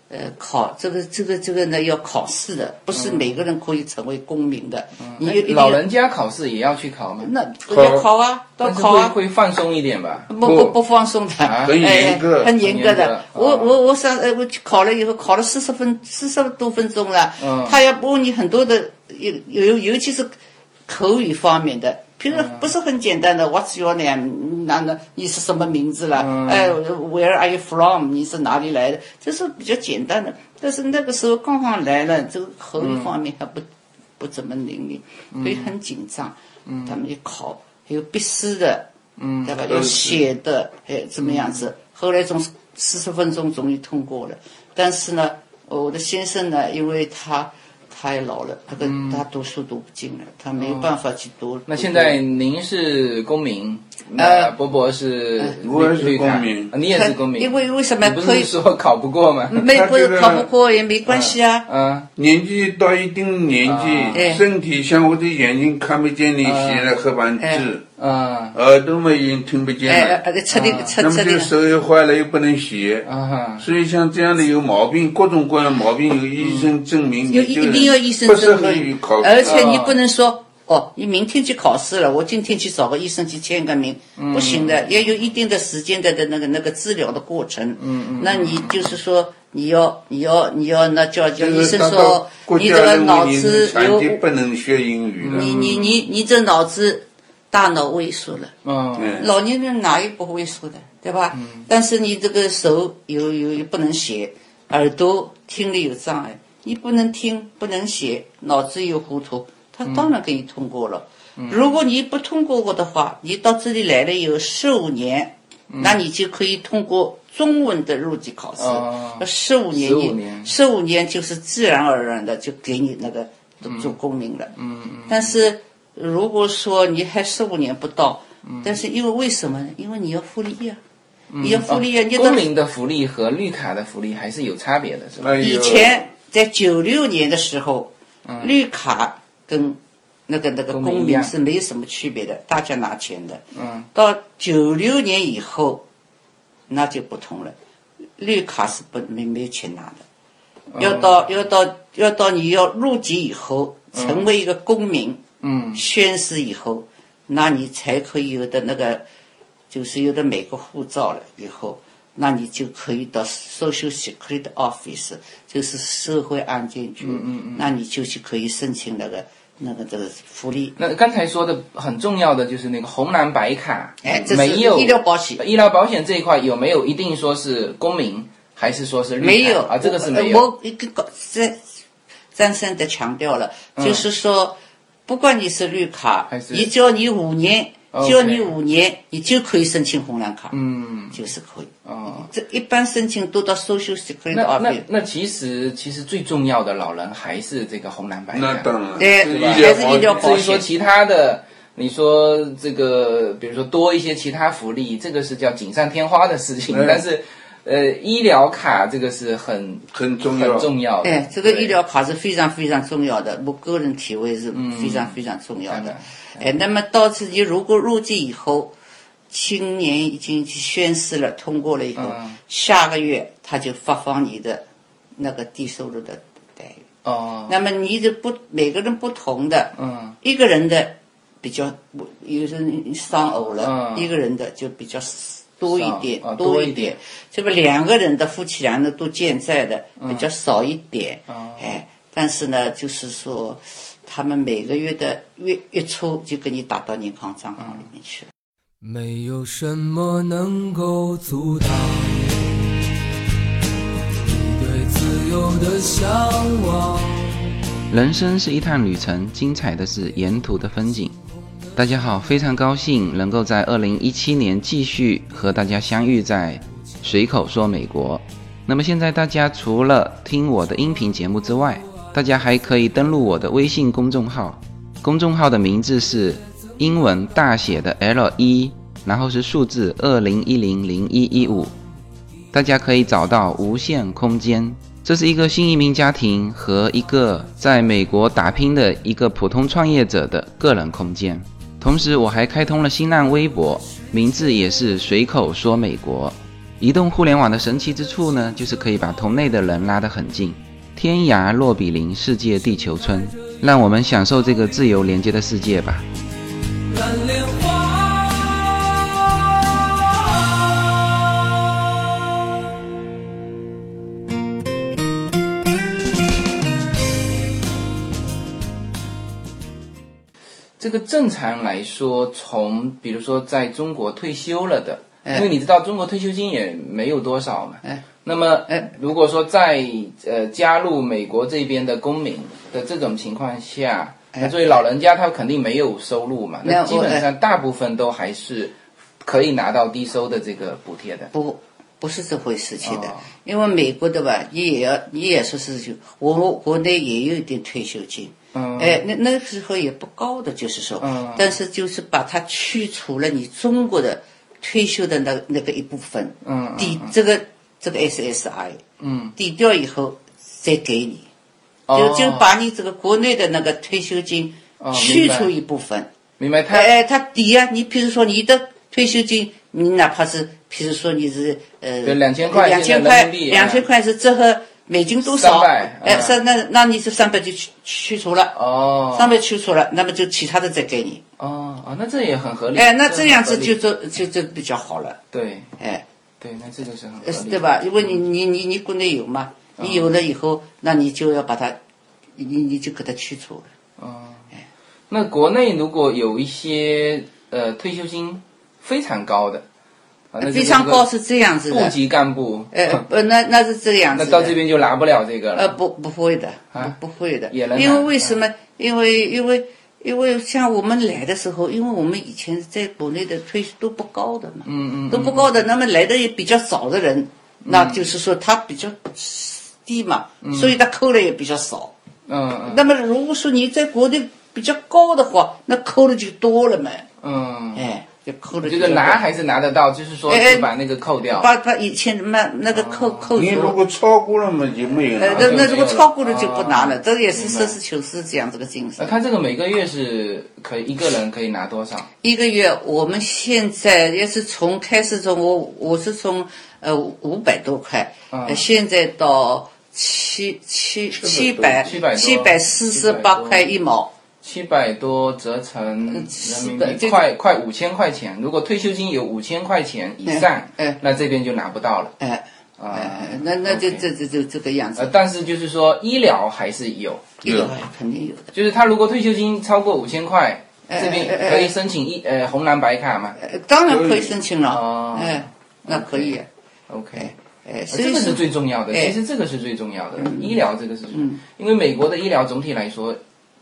呃考这个这个这个呢要考试的，不是每个人可以成为公民的，嗯。你老人家考试也要去考吗？那要考啊，都考啊。会放松一点吧？不不不放松的，啊。很严格哎很严格。的。我啊我我上呃我去考了以后，考了四十分四十多分钟了。嗯。他要问你很多的，尤尤尤其是口语方面的，比如不是很简单的，What's your name？那那你是什么名字了？嗯哎，Where are you from？你是哪里来的？这是比较简单的。但是那个时候刚刚来了，这个口语方面还不不怎么灵敏，所以很紧张。他们一考，还有笔试的。嗯对吧？要写的，哎，怎么样子？后来总四十分钟终于通过了，但是呢，我的先生呢，因为他他也老了，他跟他读书读不进了，他没有办法去读。那现在您是公民，呃那伯伯是我也是公民。啊你也是公民，因为为什么你不可以是说考不过吗？没不是考不过也没关系啊。嗯年纪到一定年哎。纪，身体像我的眼睛看不见你写了黑板字，嗯耳朵嘛已经听不见哎，了，呃，彻底彻那么这手又坏了又不能写，啊。哈所以像这样的有毛病，各种各样的毛病，有医生证明，有一定要医生不适证合于明。而且你不能说哦，你明天去考试了，我今天去找个医生去签个名，不行的，要有一定的时间的的那个那个治疗的过程。嗯。嗯，那你就是说你要你要你要那叫叫医生说你这个认脑子有不能学英语了。你你你你这脑子大脑萎缩了。嗯嗯老年人哪有不萎缩的，对吧？但是你这个手有有有不能写，耳朵听力有障碍，你不能听不能写，脑子又糊涂，他当然给你通过了。如果你不通过过的话，你到这里来了有十五年，那你就可以通过中文的入籍考试哦。十五年15你年十五年就是自然而然的就给你那个做公民了。嗯嗯。但是如果说你还十五年不到，但是因为为什么呢？因为你要复利呀、你要福利呀、你到哦公民的福利和绿卡的福利还是有差别的，是吧？以前在九六年的时候，绿卡跟那个那个公公民是没什么区别的，大家拿钱的。嗯。到九六年以后，那就不同了，绿卡是不没没有钱拿的，要到要到要到你要入籍以后，成为一个公民，嗯宣誓以后，那你才可以有的那个，就是有的美国护照了以后，那你就可以到 Social Security Office，就是社会安全局，那你就去可以申请那个那个这个福利。那刚才说的很重要的就是那个红蓝白卡，哎，这是没有医疗保险。医疗保险这一块有没有一定说是公民，还是说是没有啊？这个是没有。我一个搞再再三的强调了，就是说，不管你是绿卡还，是你只要你五年只要你五年，你就可以申请红蓝卡，嗯就是可以。哦，这一般申请都到 Social Security 那那。那其实其实最重要的老人还是这个红蓝白卡。那当然，对还是医疗保险至于说其他的，你说这个，比如说多一些其他福利，这个是叫锦上添花的事情。嗯但是，呃，医疗卡这个是很很重要。很重要的。哎，这个医疗卡是非常非常重要的，我个人体会是非常非常重要的。哎，那么到自己如果入籍以后，青年已经去宣誓了，通过了以后，嗯。下个月他就发放你的那个低收入的待遇。哦，那么你的不每个人不同的，嗯。一个人的比较有时候你丧偶了，嗯。一个人的就比较多一点，啊多一点这个两个人的夫妻俩呢都健在的嗯比较少一点，哦哎，但是呢，就是说他们每个月的月月初就给你打到银行账号里面去了。没有什么能够阻挡你对自由的向往。人生是一趟旅程，精彩的是沿途的风景。大家好，非常高兴能够在二零一七年继续和大家相遇在随口说美国。那么现在大家除了听我的音频节目之外，大家还可以登录我的微信公众号，公众号的名字是英文大写的 L 一，然后是数字二零一零零一一五。大家可以找到无限空间。这是一个新移民家庭和一个在美国打拼的一个普通创业者的个人空间。同时，我还开通了新浪微博，名字也是随口说美国。移动互联网的神奇之处呢，就是可以把同类的人拉得很近，天涯若比邻，世界地球村。让我们享受这个自由连接的世界吧。蓝莲花。这个正常来说，从比如说在中国退休了的，哎。因为你知道中国退休金也没有多少嘛。哎。那么哎，如果说在呃加入美国这边的公民的这种情况下，哎。作为老人家他肯定没有收入嘛，那基本上大部分都还是可以拿到低收的这个补贴的。不，不是这回事情的，哦。因为美国的吧，你也要你也说是就我国内也有一点退休金，嗯。哎，那那时候也不高的，就是说，嗯。但是就是把它去除了你中国的退休的那那个一部分，嗯抵这个这个 SSI，嗯，抵掉以后再给你，哦。就就把你这个国内的那个退休金去除一部分。明白。他。哎，他抵呀、你比如说你的退休金，你哪怕是，譬如说你是呃对2000块两千块，两千块是折合美金多少？300哎，嗯三那那你是三百就去去除了，哦三百去除了，那么就其他的再给你。哦哦，那这也很合理。哎，那这样子就这就就比较好了。对哎，对，那这个是很合理，呃对？吧？因为你你你你国内有嘛，你有了以后，那你就要把它，你你就给它去除了。哦，那国内如果有一些呃退休金非常高的，啊，那非常高是这样子的，部级干部，呃不，那那是这样子。那到这边就拿不了这个了。呃，不，不会的，啊不不会的，也能。拿因为为什么？因为因为因为像我们来的时候，因为我们以前在国内的退休都不高的嘛，嗯嗯，都不高的，那么来的也比较少的人，那就是说他比较低嘛，所以他扣的也比较少。嗯嗯。那么如果说你在国内比较高的话，那扣的就多了嘛，嗯，哎，就扣的这个拿还是拿得到，就是说哎哎就把那个扣掉。把把以前那那个扣扣除。你如果超过了嘛，就没有。那那如果超过了就不拿了，啊这个也是实事求是这样这个精神那。他这个每个月是可以一个人可以拿多少？一个月，我们现在也是从开始从我我是从呃五百多块，现在到七七七百700多七百四十八块一毛，七百多折成人民币，快快五千块钱。如果退休金有五千块钱以上哎。哎，那这边就拿不到了。哎啊哎，那那就这这这这个样子。呃，子，但是就是说医疗还是有，有肯定有的。就是他如果退休金超过五千块，哎这边可以申请一呃红蓝白卡嘛。呃当然可以申请哦了，哎，那可以，？OK，哎，呃所以这个是最重要的，哎。其实这个是最重要的，医疗这个是因为美国的医疗总体来说，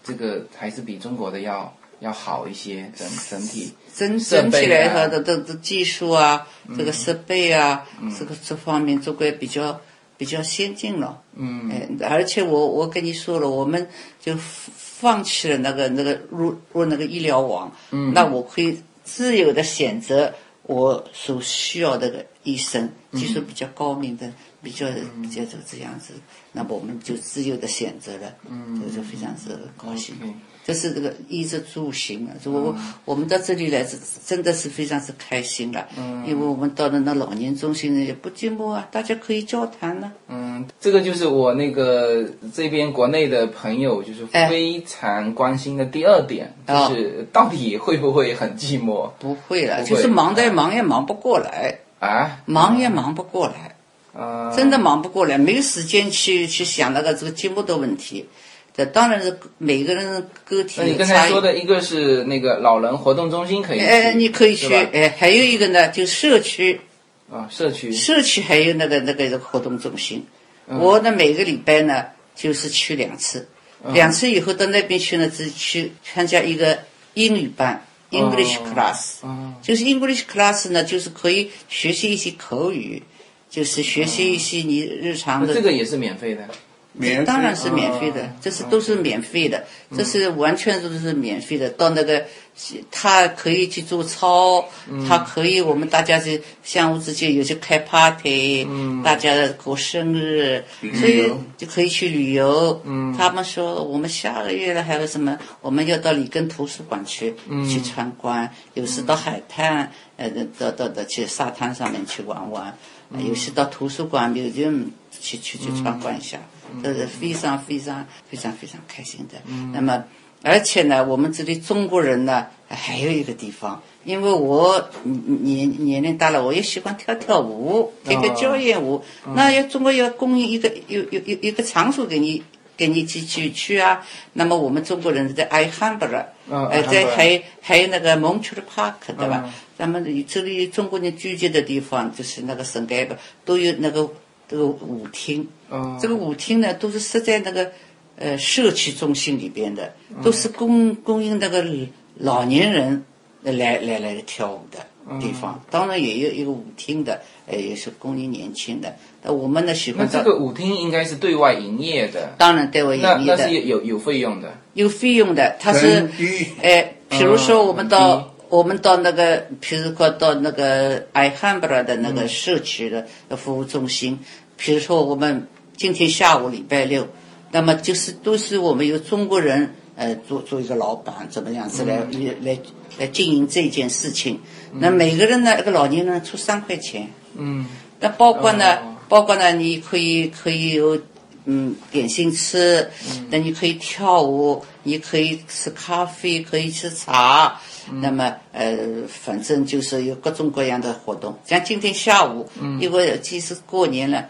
这个还是比中国的要要好一些，整整体。整整起来啊它的这这技术啊，这个设备啊，这个这方面中国也比较比较先进了。嗯。哎，而且我我跟你说了，我们就放弃了那个那个入入那个医疗网，嗯。那我可以自由的选择我所需要的个医生，嗯技术比较高明的，比较比较这这样子，那么我们就自由的选择了，嗯，这个就非常是高兴。OK 这是这个衣食住行啊，就我、我们到这里来是真的是非常是开心了，嗯，因为我们到了那老年中心也不寂寞啊，大家可以交谈呢、嗯，这个就是我那个这边国内的朋友就是哎。非常关心的第二点，哦就是到底会不会很寂寞？不会了，会。就是忙的忙也忙不过来，啊？忙也忙不过来，啊，真的忙不过来，没有时间去去想那个这个节目的问题。这当然是每个人的个体你刚才说。的一个是那个老人活动中心可以去，哎，你可以去，哎，还有一个呢，就社区，啊，社区。社区还有那个那个活动中心，嗯。我呢每个礼拜呢就是去两次，嗯。两次以后到那边去呢，只去参加一个英语班 （English 哦。class），、哦就是 English class 呢，就是可以学习一些口语，就是学习一些你日常的。那这个也是免费的。免费当然是免费的哦，这是都是免费的，这是完全都是免费的。到那个，他可以去做操，他可以我们大家就相互之间有些开 party，大家过生日，所以就可以去旅游。他们说我们下个月了还有什么，我们要到里根图书馆去去参观，有时到海滩，呃，到到到去沙滩上面去玩玩，呃有些到图书馆 museum 去去去参观一下。这是非常非常非常非常开心的。那么，而且呢，我们这里中国人呢，还有一个地方，因为我嗯年年龄大了，我也喜欢跳跳舞，跳个交谊舞。那要中国要供应一个有有有一个场所给你。给你寄去去啊！那么我们中国人在爱汉布尔，嗯呃，在还有还有那个蒙区的 Park 对吧嗯？咱们这里中国人聚集的地方，就是那个圣盖布，都有那个这个舞厅。嗯这个舞厅呢，都是设在那个呃社区中心里边的，嗯都是供供应那个老年人来来来跳舞的。地方，当然也有一个舞厅的，呃，也是供应年轻的。那我们呢喜欢到，这个舞厅应该是对外营业的，当然对我那那营业的。是有有费用的。有费用的，它是很低哎，比如说我们嗯。到、我们到那个，比如说到那个艾汉布拉的那个社区的服务中心，比如说我们今天下午礼拜六，那么就是都是我们有中国人呃做做一个老板怎么样子来、来来经营这件事情。那每个人呢，一个老年人出三块钱，嗯那包括呢，哦包括呢，你可以可以有嗯点心吃，那你可以跳舞，你可以吃咖啡，可以吃茶。那么呃，反正就是有各种各样的活动。像今天下午，因为其实过年了。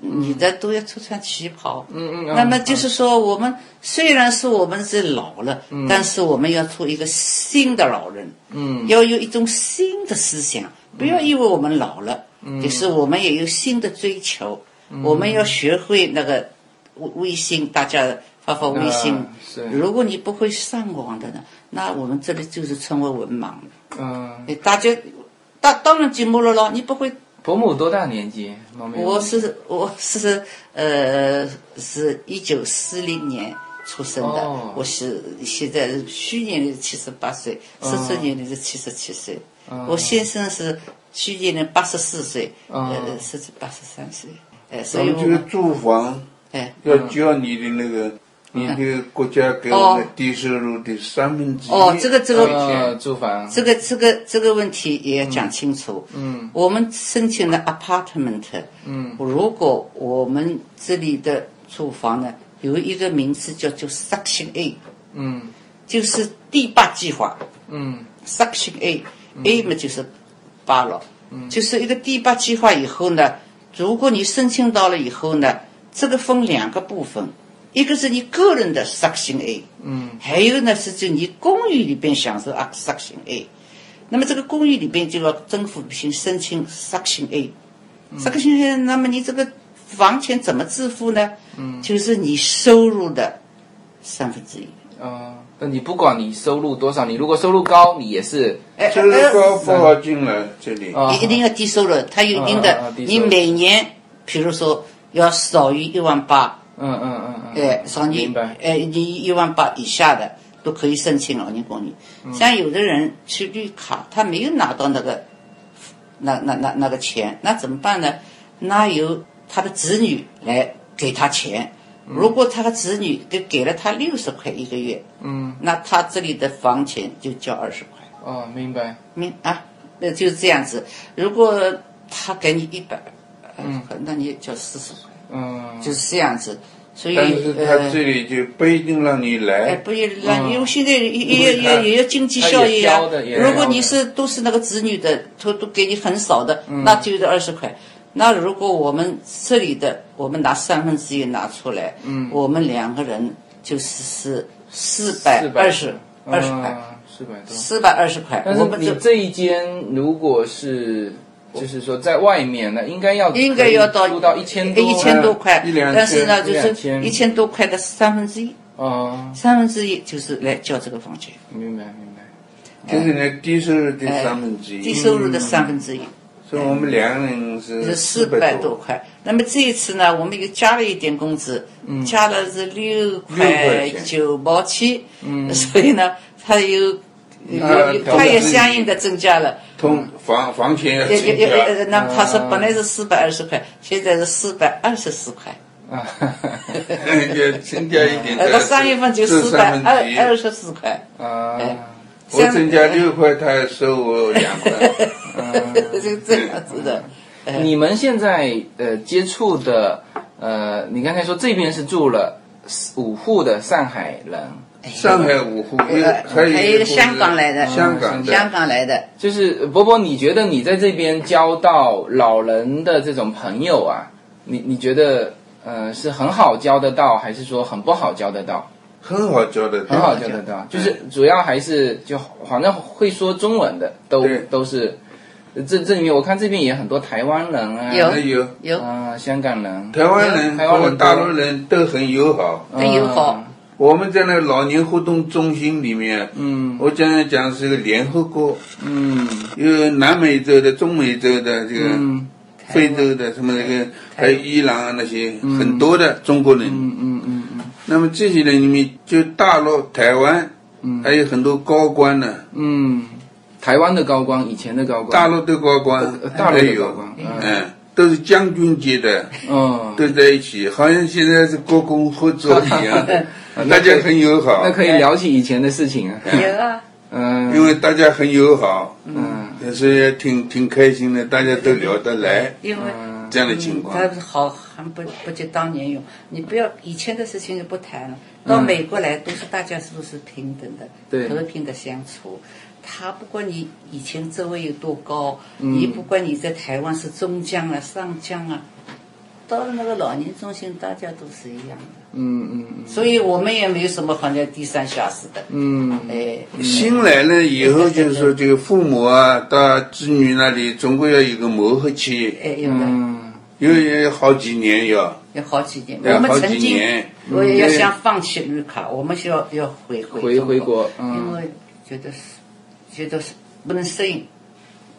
你的都要穿穿旗袍，嗯嗯那么就是说，我们虽然是我们是老了，但是我们要做一个新的老人，嗯。要有一种新的思想，不要因为我们老了，就是我们也有新的追求，我们要学会那个微微信，大家发发微信啊。是。如果你不会上网的呢，那我们这里就是成为文盲了。嗯，哎大家，当当然寂寞了咯，你不会伯母多大年纪？我是我是呃是一九四零年出生的，哦我是现在是虚年龄七十八岁，四十年龄是七十七岁。我先生是虚年龄八十四岁，哦呃，是八十三岁。哎，所以我们们这个住房哎要交你的那个，你的国家给我们低收入的三分之一。哦这个这个呃住房。这个这个这个问题也要讲清楚。嗯。我们申请的 apartment，嗯。如果我们这里的住房呢，有一个名字叫做 Section A，嗯。就是第八计划。嗯。Section A，A 嘛就是八了，就是一个第八计划以后呢，如果你申请到了以后呢，这个分两个部分，一个是你个人的 Section A，嗯。还有呢是就你公寓里边享受啊 Section A，那么这个公寓里边就要政府先申请 Section A，那么你这个房钱怎么支付呢？嗯，就是你收入的三分之一。啊，那你不管你收入多少，你如果收入高，你也是哎收入高不好进来这里。啊一一定要低收入，它有一定的啊，你每年，比如说要少于一万八，嗯嗯嗯嗯，哎，少年哎你一万八以下的都可以申请老年公寓。嗯像有的人去绿卡，他没有拿到那个那那那那个钱，那怎么办呢？那由他的子女来给他钱。如果他的子女给给了他六十块一个月，嗯那他这里的房钱就交二十块。哦，明白，明啊，那就是这样子。如果他给你一百，嗯，那你交四十块，嗯就是这样子。所以但是他呃，这里就不一定让你来哎，来。不也让，因为现在也也也也要经济效益啊他也挑的也。如果你是都是那个子女的，都都给你很少的，嗯那就是二十块。那如果我们这里的，我们拿三分之一拿出来，嗯，我们两个人就是是四百二十二十块，四百多。四百二十块。但是我们这你这一间如果是就是说在外面呢，应该要应该要到到一千多，一千多块，但是呢，就是一千多块的三分之一，哦，三分之一就是来交这个房钱，明白明白。就是呢，低收入的哎三分之一。低，收入的三分之一。所以我们两个人是是四百百多块。那么这一次呢，我们又加了一点工资，加了是六块九毛七，嗯。所以呢，他有。它也相应的增加了，通房房钱也也也也，增加。那么它是本来是四百二十块，现在是四百二十四块，啊，*laughs* 要增加一点。呃，到三月份就四百二二十四块。啊，我增加六块，他要收我两块。*laughs* 是这样子的。你们现在呃接触的呃，你刚才说这边是住了五户的上海人，上海五户，一呃还有还有一个香港来的，香港香港来的，就是伯伯，你觉得你在这边交到老人的这种朋友啊，你你觉得呃是很好交得到，还是说很不好交得到？很好交得到，很好交得到，就是主要还是就反正会说中文的都都是。这这里面我看这边也很多台湾人啊，有有。有。啊香港人，台湾人台湾人和大陆人都很友好。很友好。我们在那个老年活动中心里面，嗯。我讲讲讲是一个联合国，嗯。有南美洲的、中美洲的这个。嗯。非洲的什么那个，还有伊朗啊那些很多的中国人。嗯嗯嗯嗯。那么这些人里面，就大陆、台湾，嗯。还有很多高官呢。嗯，台湾的高官，以前的高官，大陆的高官呃，大陆还有的高官，嗯嗯，都是将军级的，嗯，都在一起，好像现在是国共合作一样，那 *laughs* 大家很友好。那，可以聊起以前的事情啊，有啊，嗯，因为大家很友好，嗯。所以也挺挺开心的，大家都聊得来，因为这样的情况。他好还不不及当年勇。你不要以前的事情就不谈了，到美国来都是大家是不是平等的，对。和平的相处。他不管你以前职位有多高，你不管你在台湾是中将啊、上将啊，到了那个老年中心，大家都是一样的。嗯嗯所以我们也没有什么好像低三下四的。嗯哎，新来了以后，就是说这个父母啊，到子女那里，总归要有个磨合期，哎，有的。嗯。有有好几年要。有好几年，我们曾经我也要嗯想放弃绿卡，我们需要要回回回回国嗯。因为觉得是觉得是不能适应。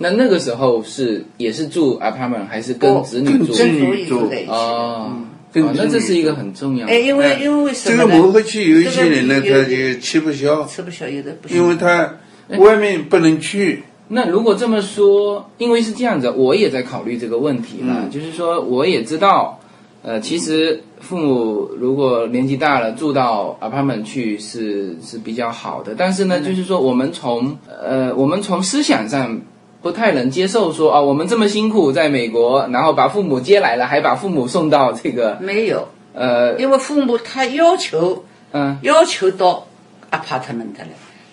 那那个时候是也是住 apartment 还是跟子女住？跟子女住在一起的。哦那这是一个很重要的哎，。因为哎因为什这么这？个磨合期有一些人呢，他就吃不消，吃不消，有的不行。因为他外面不能去，那如果这么说，因为是这样子，我也在考虑这个问题了，嗯就是说我也知道，呃，其实父母如果年纪大了住到 apartment 去是是比较好的，但是呢，就是说我们从呃我们从思想上。不太能接受说啊，我们这么辛苦在美国，然后把父母接来了，还把父母送到这个没有，呃因为父母他要求嗯。要求到 apartment 来，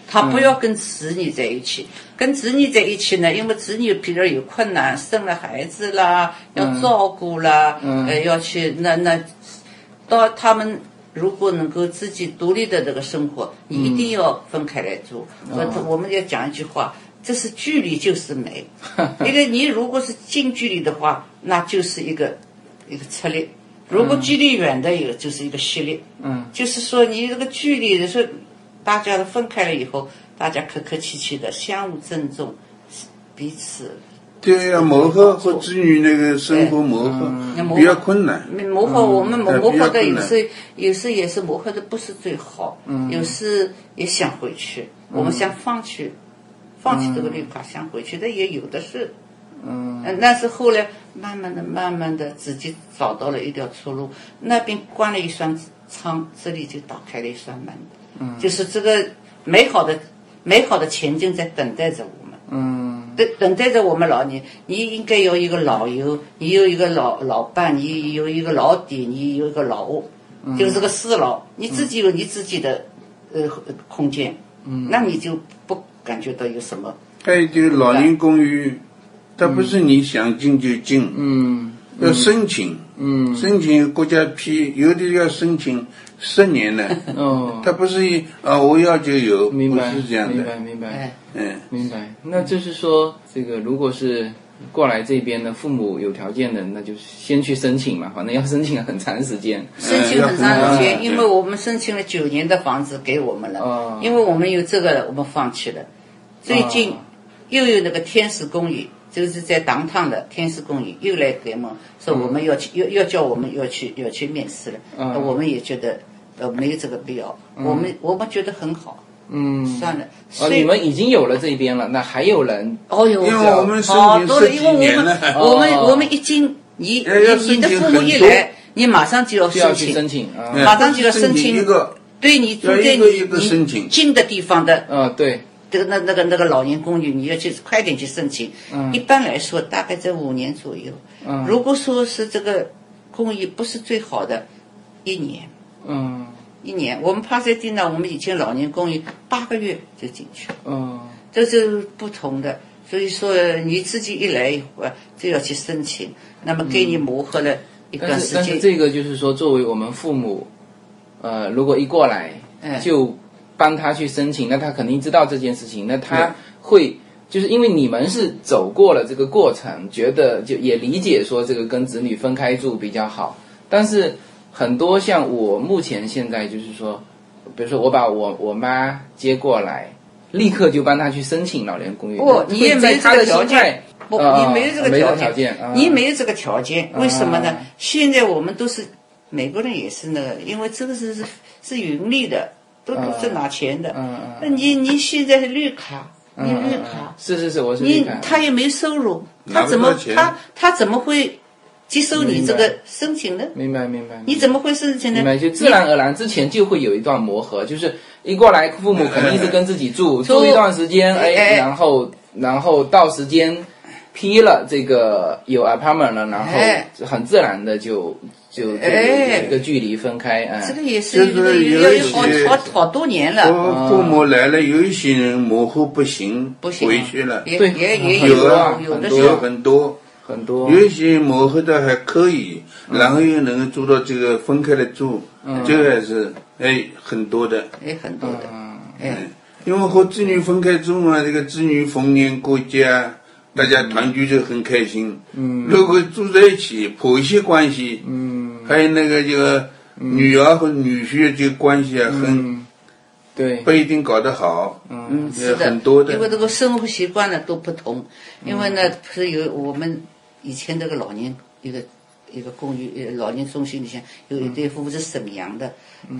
他不要跟子女在一起。跟子女在一起呢，因为子女比如有困难，生了孩子啦，要照顾啦，嗯。呃，要去那那，到他们如果能够自己独立的这个生活，你一定要分开来住。我、我们要讲一句话。这是距离就是美，一个你如果是近距离的话，那就是一个一个策略；如果距离远的，有就是一个系列。嗯，就是说你这个距离是，大家都分开了以后，大家客客气气的，相互尊重，彼此对要磨合和子女那个生活磨合那磨合比较困难。磨合。我们磨合的有时有时也是磨合的不是最好，有时也想回去，我们想放弃，放弃这个绿卡，想回去的也有的是。嗯嗯，但是后来慢慢的、慢慢的，自己找到了一条出路。那边关了一扇窗，这里就打开了一扇门。嗯，就是这个美好的、美好的前景在等待着我们。嗯等等待着我们老年，你应该有一个老友，你有一个老老伴，你有一个老底，你有一个老屋，就是个四老，你自己有你自己的呃空间，嗯，那你就不感觉到有什么。还有就是老年公寓，它不是你想进就进，嗯要申请，嗯申请国家批，有的要申请十年呢。哦，它不是一啊，我要就有，不明白是这样的。明白明白。哎，嗯，明白，那就是说，这个如果是过来这边的父母有条件的，那就先去申请嘛，反正要申请很长时间。申请很长时嗯间，因为我们申请了九年的房子给我们了，哦。因为我们有这个了，我们放弃了。最近哦又有那个天使公寓，就是在当趟的天使公寓又来给我们说我们要去，又要叫我们要去要去面试了，我们也觉得呃没有这个必要，我们我们觉得很好，嗯，算了。哦，你们已经有了这边了，那还有人哦哟，因为我们申好多的，请十几因为我们我们哦。我们一进你要要你你的申请父母一来，你马上就要申请去申请马上就要申申请一个，对你住要在你一个一个申请你近的地方的呃，对，这个那那个那个老年公寓，你要去快点去申请。嗯。一般来说，大概在五年左右。嗯。如果说是这个公寓不是最好的，一年。嗯一年。我们帕塞蒂呢，我们以前老年公寓八个月就进去了，嗯这是不同的。所以说你自己一来一会儿就要去申请，那么给你磨合了一段时间。是但是这个就是说，作为我们父母，呃，如果一过来哎就帮他去申请，那他肯定知道这件事情，那他会。就是因为你们是走过了这个过程，觉得就也理解说这个跟子女分开住比较好，但是很多像我目前现在就是说，比如说我把我我妈接过来，立刻就帮她去申请老年公寓。不，你也没有这个条件。不，啊你没有这个没条条件啊你没有这个条件，为什么呢啊？现在我们都是美国人也是那个，因为这个是是是盈利的，都都是拿钱的。嗯那你你现在是绿卡，嗯你绿嗯卡，是是是，我是你绿卡他也没收入，他怎么他他怎么会接受你这个申请呢？明白明白。你怎么会申请呢明？白，就自然而然之前就会有一段磨合，就是一过来父母肯定是跟自己住 *laughs* 住。住一段时间，哎哎，然后然后到时间批了这个有 apartment 了，然哎。后很自然的就就就哎。有一个距离分开，这个嗯，也是一个就是有一要有好好好多年了，我父母来了，有一些人模糊不行，不行回去了，也对也也有啊有的时候。有很多。很多。有一些磨合的还可以，然后又能够做到这个分开来住，这个还是哎很多的。哎很多的，嗯。哎，因为和子女分开住嘛，这个子女逢年过节啊，大家团聚就很开心。嗯，如果住在一起，婆媳关系，嗯，还有那个这个女儿和女婿这个关系啊，很嗯，对，不一定搞得好。嗯，是的，很多的。因为这个生活习惯呢都不同，因为呢是有我们以前那个老年一个一个公寓呃老年中心里向有一对夫妇是沈阳的，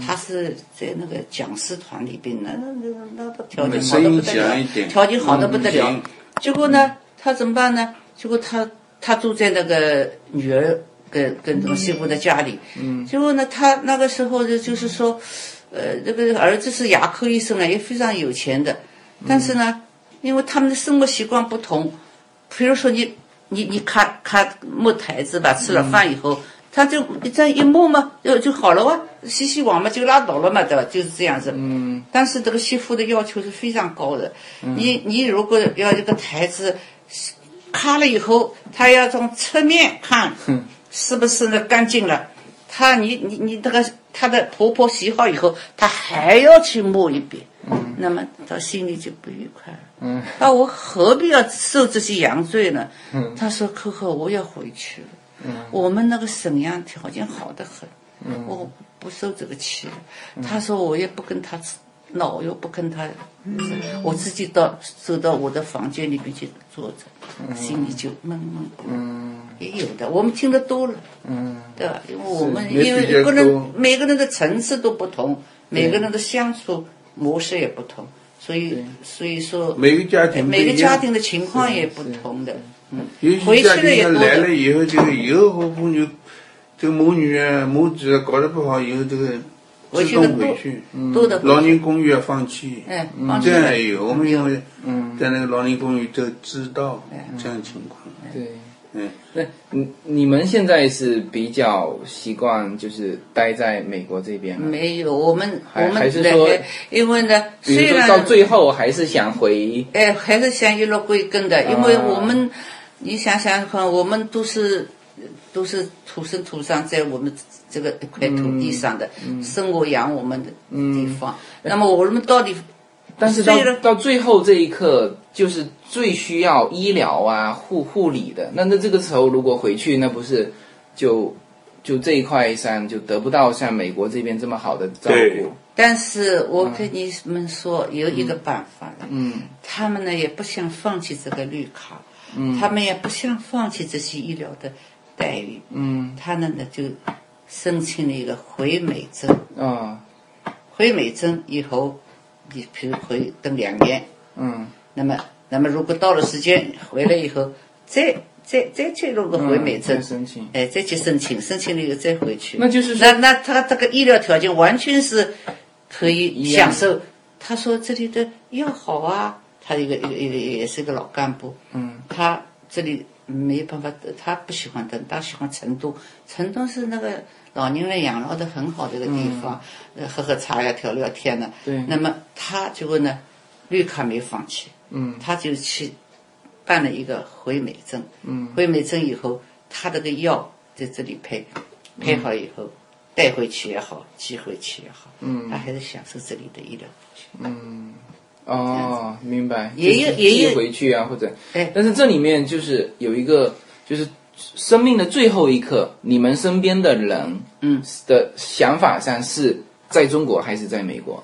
他是在那个讲师团里边，那那那那条件好的不得了，条件好的不得了嗯，结果呢他怎么办呢？结果他他住在那个女儿跟跟这个媳妇的家里，嗯，结果呢他那个时候就就是说。呃，那个儿子是牙科医生啊，也非常有钱的，但是呢，因为他们的生活习惯不同，比如说你你你咔咔摸台子吧，吃了饭以后，他就这样一摸嘛，就就好了哇，洗洗碗嘛就拉倒了嘛，对吧？就是这样子。嗯。但是这个媳妇的要求是非常高的，你你如果要这个台子咔了以后，他要从侧面看是不是那干净了。她你你你这个她的婆婆洗好以后，她还要去摸一遍，那么她心里就不愉快了。嗯，那我何必要受这些洋罪呢？嗯，他说：“可可，我要回去了。嗯，我们那个沈阳条件好得很，嗯，我不受这个气了。她说我也不跟他闹，我又不跟他，我自己到走到我的房间里面去坐着，心里就闷闷的。嗯，也有的，我们听得多了。嗯，对吧？因为我们因为个人每个人的层次都不同，每个人的相处模式也不同，所以所以说每个家庭不每个家庭的情况也不同的。嗯，有回去些家庭了也多的。来了以后，这个以后和父女这个母女啊、母子啊搞得不好以后，这个自动回去。的多回去，多的。老年公寓要放弃。哎，放这样也有，我们因为嗯。在那个老年公寓都知道这样情况。对。嗯，那你你们现在是比较习惯就是待在美国这边吗？没有，我们我们还是说因为呢，虽然到最后还是想回，哎，还是想一落归根的，因为我们，你想想看，我们都是都是土生土长在我们这个一块土地上的，生我养我们的地方。那么我们到底，但是到到最后这一刻，就是最需要医疗啊护护理的。那那这个时候如果回去，那不是就就这一块上就得不到像美国这边这么好的照对顾。但是我跟你们说，有一个办法，嗯他们呢也不想放弃这个绿卡，嗯他们也不想放弃这些医疗的待遇，嗯他们呢就申请了一个回美证。啊回美证以后，你比如可以等两年，嗯那么那么如果到了时间回来以后，再再再去弄个回美证，嗯申请哎，再去申请，申请了以后再回去。那就是说那那他这个医疗条件完全是可以享受。他说这里的药好啊，他一个一个一个也是个老干部，嗯他这里没办法，他不喜欢等，他喜欢成都。成都是那个老年人养老的很好的一个地方，呃，喝喝茶呀，聊聊天呢。嗯对那么他最后呢，绿卡没放弃，嗯他就去办了一个回美证。嗯回美证以后，他这个药在这里配，配好以后。带回去也好，寄回去也好，嗯他还是享受这里的医疗。嗯哦，明白。也有就是也有寄回去啊，或者哎但是这里面就是有一个，就是生命的最后一刻，你们身边的人，嗯，的想法上是在中国还是在美国？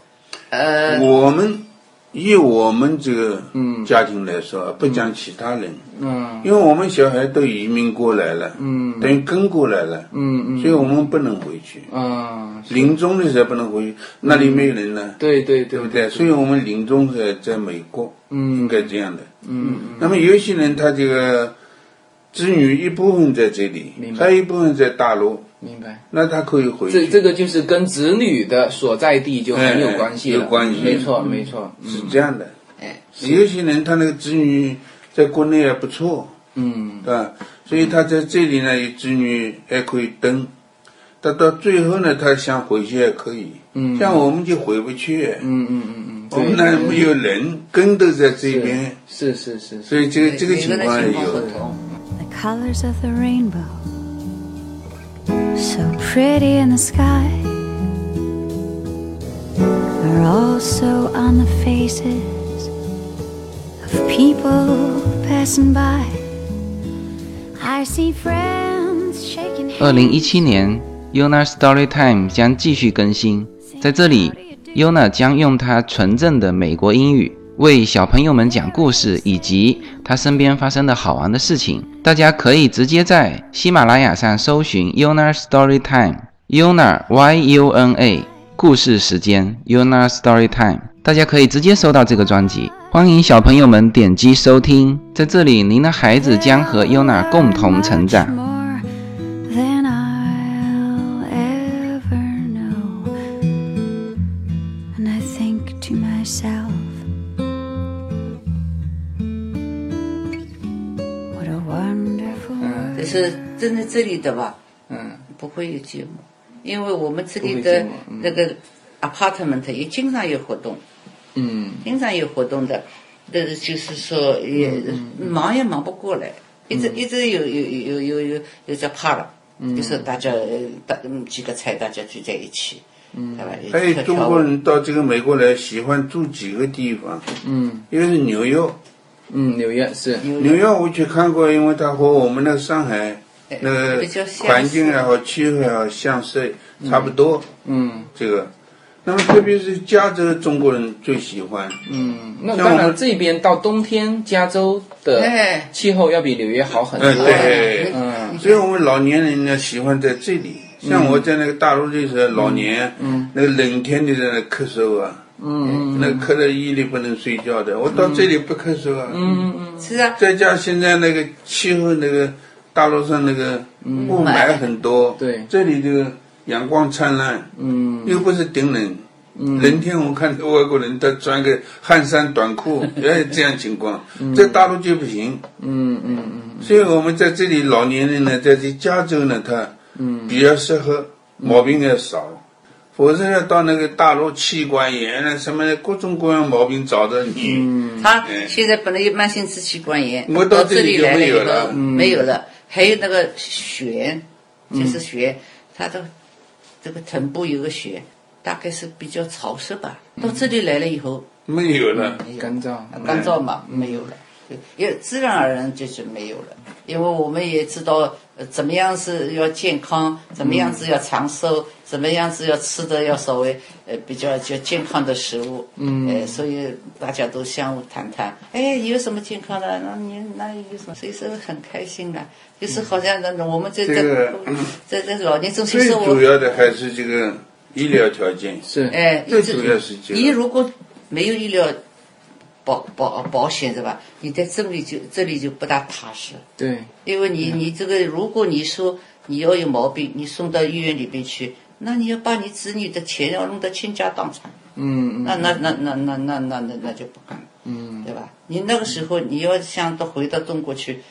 呃，我们以我们这个家庭来说，不讲其他人，嗯。因为我们小孩都移民过来了，嗯。等于跟过来了，嗯嗯。所以我们不能回去。嗯，临终的时候不能回去，那里没有人了，对对对对不对？所以我们临终在在美国，嗯。应该这样的。嗯那么有些人他这个子女一部分在这里明，还有一部分在大陆，明白。那他可以回去。这这个就是跟子女的所在地就很有关系了，哎有关系。没错没错，是这样的。哎，有些人他那个子女在国内还不错，嗯。对吧？所以他在这里呢，有子女还可以登。他到最后呢，他想回去也可以。嗯。像我们就回不去，嗯嗯嗯嗯，我们那没有人，根都在这边，是是是是，所以这个这个情况也有 colors of the rainbow, so pretty in the sky, are also on the faces of people passing by. I see friends shaking 二 hands. 零一七年，Yona Story Time 将继续更新，在这里，Yona 将用她纯正的美国英语 为小朋友们讲故事，以及他身边发生的好玩的事情。大家可以直接在喜马拉雅上搜寻 Yona Story Time，Yona Y U N A 故事时间 Yona Story Time，大家可以直接搜到这个专辑。欢迎小朋友们点击收听，在这里，您的孩子将和 Yona 共同成长。这里的吧，嗯。不会有节目，因为我们这里的那个 apartment 也经常有活动，嗯。经常有活动的，但是就是说也嗯忙也忙不过来，一直一直有有有有有有在怕了，嗯。就是大家呃大嗯几个菜大家聚在一起，嗯。对吧？还有中国人到这个美国来，喜欢住几个地方，嗯。一个是纽约，嗯，纽约是。纽约。我去看过，因为它和我们那个上海哎那个环境也好，气候也好，相似差不多。嗯。这个，那么特别是加州中国人最喜欢，嗯，那当然这边到冬天，加州的哎。气候要比纽约好很哎多。对。嗯。所以我们老年人呢喜欢在这里。像我在那个大陆的时候，老年，嗯那个冷天的在那咳嗽啊，嗯那咳得夜里不能睡觉的。我到这里不咳嗽啊，嗯嗯是啊，再加现在那个气候，那个大陆上那个雾霾。很多，对。这里这个阳光灿烂，嗯。又不是顶冷。冷天我看外国人他穿个汗衫短裤，*laughs* 哎，这样情况，在大陆就不行。嗯嗯嗯。所以我们在这里老年人呢，在这加州呢，他嗯。比较适合，毛病也少。否则要到那个大陆气管炎啊什么的各种各样毛病找着你。嗯。他哎现在本来有慢性支气管炎，我到这这里就来了以后没有了。没有了，还有那个癣，嗯就是癣，他的这个臀部有个血，大概是比较潮湿吧。到这里来了以后，没有了，干燥干燥嘛，没有了，对也自然而然就是没有了。因为我们也知道，呃，怎么样是要健康，怎么样子要长寿，怎么样子要吃的要稍微呃比较就健康的食物，嗯，呃，所以大家都相互谈谈，哎，有什么健康的？那你那有什么？所以说很开心的，就是好像那我们在这个在在在老年中心最生活主，要的还是这个医疗条件。是哎，最主要是这个你如果没有医疗保保保险是吧？你在这里就这里就不大踏实，对因为你你这个如果你说你要有毛病，你送到医院里边去，那你要把你子女的钱要弄得倾家荡产，嗯嗯那那那那那那那那那就不干，嗯对吧？你那个时候你要想到回到中国去，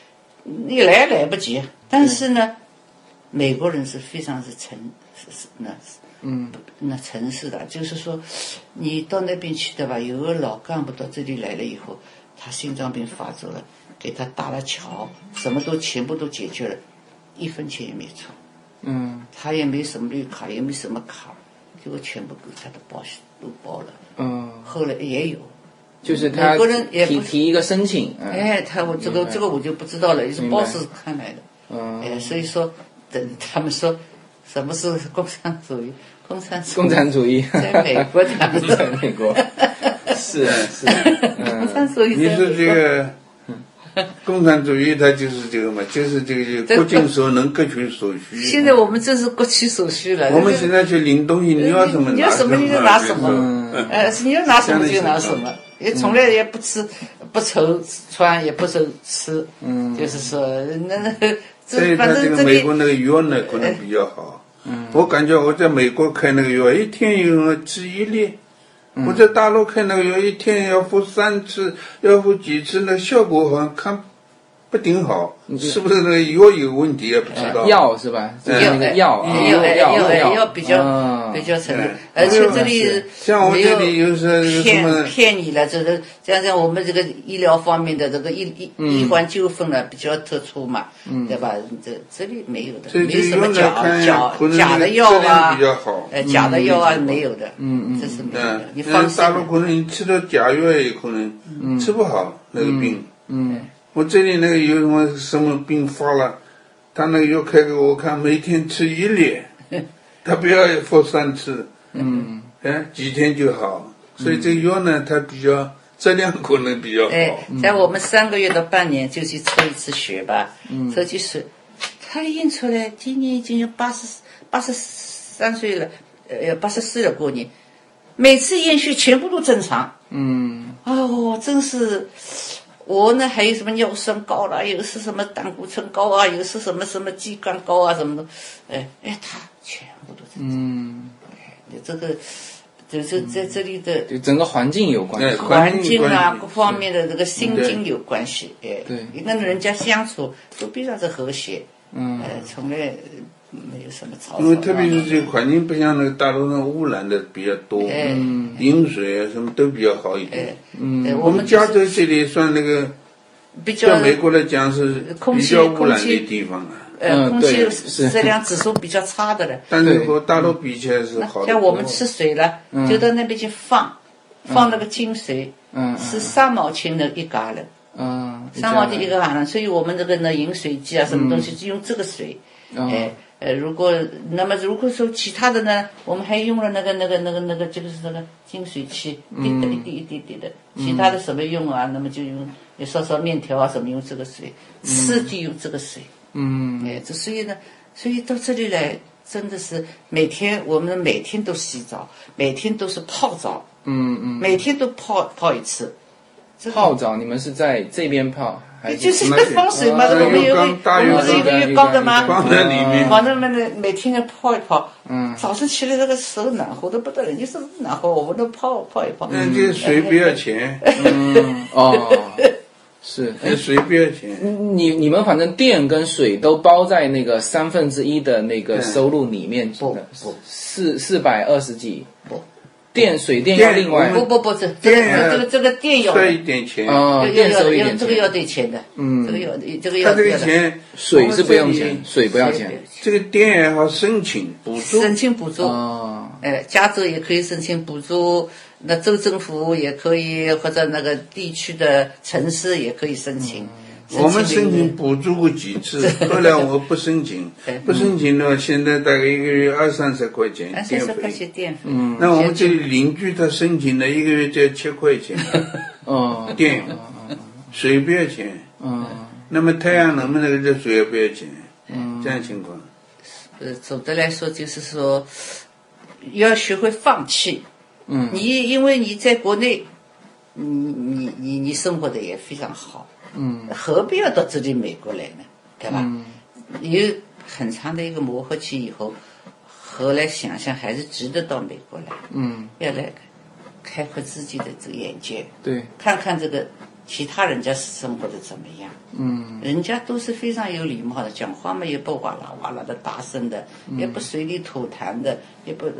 你来来不及。但是呢，美国人是非常是诚是是那嗯那城市的，就是说，你到那边去的吧，有个老干部到这里来了以后，他心脏病发作了，给他搭了桥，什么都全部都解决了，一分钱也没出，嗯他也没什么绿卡，也没什么卡，结果全部给他的保险都包了。嗯，后来也有，就是他美国人也不提提一个申请，嗯。哎，他我这个这个我就不知道了，也是明白。报纸看来的。嗯。哎，所以说，等他们说什么是共产主义，共产主义。共产主义。在美国他们在美国。是是，*laughs* 共嗯产主义你说这个共产主义，它就是这个嘛，就是这个各尽所能，各取所需。现在我们这是各取所需了。我们现在去领东西，你要什么你要什么你就拿什么。嗯，呃，你要拿什么就拿什么，也从来也不吃不愁穿，也不愁吃，嗯，就是说那那这所以他这反正这个美国那个药呢，可能比较好。嗯，我感觉我在美国开那个药，一天有吃一粒。我在大陆开那个药，一天要服三次，要服几次，那效果好像看不顶好，是不是那个药有问题也不知道。药是吧？药啊药药药药比较嗯。比较成嗯，而且这里像我这里有时候骗骗你了，这个像像我们这个医疗方面的这个医医医患纠纷呢比较突出嘛，对吧？这这里没有的，没什么假假假的药啊比，较好。呃，假的药啊没有的，嗯嗯，这是没有的嗯，，你放心。大陆可能你吃了假药也可能吃不好那个病。嗯我这里那个有什么什么病发了，他那个药开给我看，每天吃一粒，*laughs* 他不要服三次，嗯哎，几天就好。所以这个药呢，它比较质量可能比较哎好。，在我们三个月到半年就去抽一次血吧，嗯抽起血，他验出来今年已经有八十八十三岁了，呃，八十四了过年，每次验血全部都正常。嗯哦，真是，我呢还有什么尿酸高了，又是什么胆固醇高啊，又是什么什么肌酐高啊，什么的，哎哎，他全部都正常。嗯，你这个，就是在这里的就整个环境有关系。哎环环境啊，各方面的这个心境有关系。哎，对跟人家相处都非常的和谐。嗯呃，从来呃没有什么吵吵因为特别是这个环境不像那个大陆上污染的比较多，哎饮水啊什么都比较好一哎点。，嗯，我们加州这里算那个，比较在美国来讲是比较污染的地方啊。呃嗯空气质量指数比较差的了。但是和大陆比起来是好。像我们吃水了，就到那边去放，放那个净水，嗯是三毛钱的一嘎了。嗯，三毛钱一个碗了，所以我们这个呢饮水机啊，什么东西就用这个水。哦哎呃，如果那么如果说其他的呢，我们还用了那个那个那个那个就是那个净水器，滴的一滴一滴滴的，其他的什么用啊？那么就用你烧烧面条啊什么用这个水，吃就用这个水。嗯哎，这所以呢，所以到这里来真的是每天我们每天都洗澡，每天都是泡澡，嗯嗯，每天都泡泡一次。泡澡你们是在这边泡就是那是放水嘛，呃我们有个我们有个浴缸的嘛，放在里面。放在那每天要泡一泡。嗯，早上起来这个手暖和的不得了，你手暖和，我们都泡泡一泡。那这个水不要钱，嗯。哦，是。哎那水不要钱。你你们反正电跟水都包在那个三分之一的那个收入里面，不不。四四百二十几，不电水电要另外。不不不，这这个这个这个电要赚一点钱，啊，要电要要收一点这个要得钱的，嗯，这个要这个他这个要要的。钱，水是不用钱水不要钱。这个电也好申请补助，申请补助。哦，哎，加州也可以申请补助，那州政府也可以，或者那个地区的城市也可以申请。我们申请补助过几次，*laughs* 后来我不申请，不申请的话，现在大概一个月二三十块钱二电三十块费。钱电费。嗯那我们这里邻居他申请的一个月只要七块钱 *laughs* 哦，*laughs* 电，水不要钱，嗯那么太阳能的那个热水也不要钱，嗯这样情况。呃，总的来说就是说，要学会放弃。嗯你因为你在国内，你你你你生活的也非常好，嗯何必要到这里美国来呢？对吧？嗯有很长的一个磨合期以后，后来想想还是值得到美国来，嗯，要来开阔自己的这个眼界，对，看看这个其他人家生活的怎么样。嗯人家都是非常有礼貌的，讲话嘛也不哇啦哇啦的大声的，也不随地吐痰的，也不、呃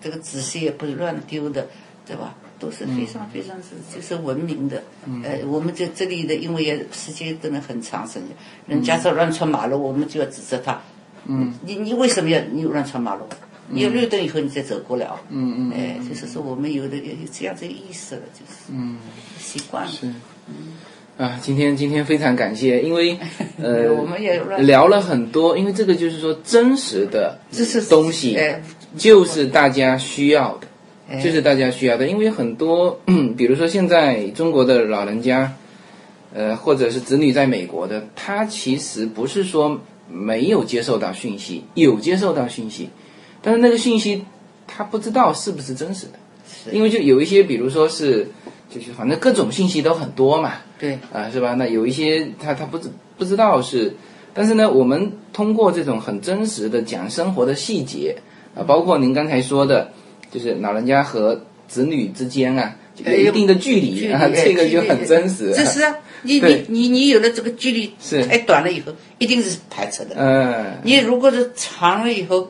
这个纸屑也不乱丢的，对吧？都是非常非常是就是文明的。呃，我们在这里的，因为也时间真的很长时间，人家说乱穿马路，我们就要指责他。嗯，你你为什么要你乱穿马路？你有绿灯以后你再走过来啊。嗯嗯哎，就是说我们有的有有这样子的意识了，就是嗯。习惯了。是，啊，今天今天非常感谢，因为 *laughs* 呃，我们也聊了很多，因为这个就是说真实的这是东西，哎，就是大家需要的，哎。就是大家需要的，因为很多，*clears throat* 比如说现在中国的老人家，呃，或者是子女在美国的，他其实不是说没有接受到讯息，有接受到讯息，但是那个讯息他不知道是不是真实的，因为就有一些，比如说是，就是反正各种信息都很多嘛，对，啊，是吧？那有一些他他不知不知道是，但是呢，我们通过这种很真实的讲生活的细节啊，包括您刚才说的，就是老人家和子女之间啊，有一定的距离啊，这个就很真实。这是啊，*laughs* 你你你你有了这个距离是太短了以后，一定是排斥的。嗯，你如果是长了以后，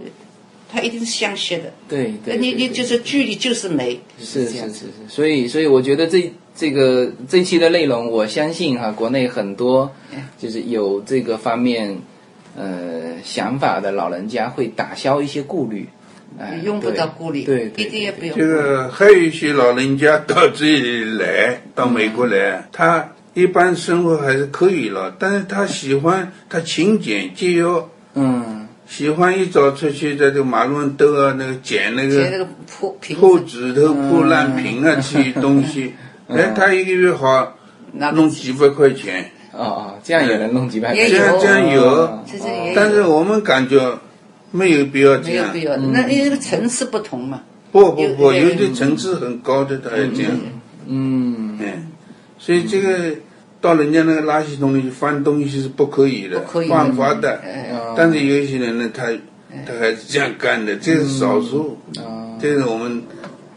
它一定是相吸的。对对，你你就是距离就是美，是。是是是，所以所以我觉得这这个这期的内容，我相信哈、国内很多就是有这个方面呃想法的老人家会打消一些顾虑，哎、用不对到顾虑，对，一定也不用。这个还有一些老人家到这里来，到美国来，他一般生活还是可以了，但是他喜欢他勤俭节约，嗯。喜欢一早出去在这个马路上兜啊，那个捡那个破瓶破子，纸头、破烂瓶啊，这些东西，*laughs* 哎，他一个月好弄几百块钱，哦哦，这样也能弄几百块钱。这样这样有。但是我们感觉没有必要这样。没有必要的。那因为层次不同嘛。不不不，有有的层次很高的，他还这样。嗯哎，所以这个到人家那个垃圾桶里去翻东西是不可以的，不可以犯法的。哎但是有一些人呢，他他还是这样干的，这是少数。啊这是我们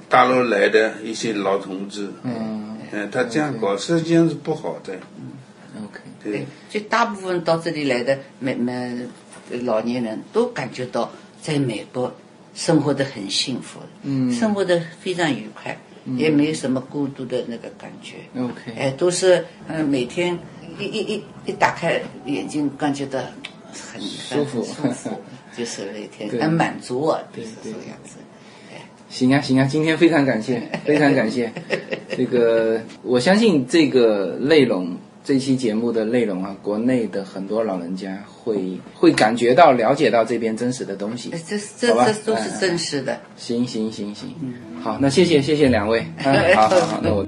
大陆来的一些老同志，嗯嗯，他这样搞实际上是不好的。，OK，对对，，就大部分到这里来的美美老年人都感觉到在美国生活的很幸福，嗯生活的非常愉快，也没有什么孤独的那个感觉。OK 哎，都是嗯、每天一一一一打开眼睛，感觉到很舒服舒服，*laughs* 就是每天对很满足啊，就是这个样子。行啊，行啊，今天非常感谢，非常感谢。这个我相信这个内容，这期节目的内容啊，国内的很多老人家会会感觉到、了解到这边真实的东西。这这这都是真实的。行行行行，好，那谢谢谢谢两位，嗯、*laughs* 好好好，那我。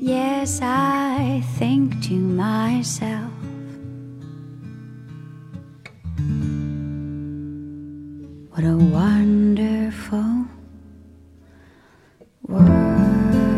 Yes, I think to myself. What a wonderful world.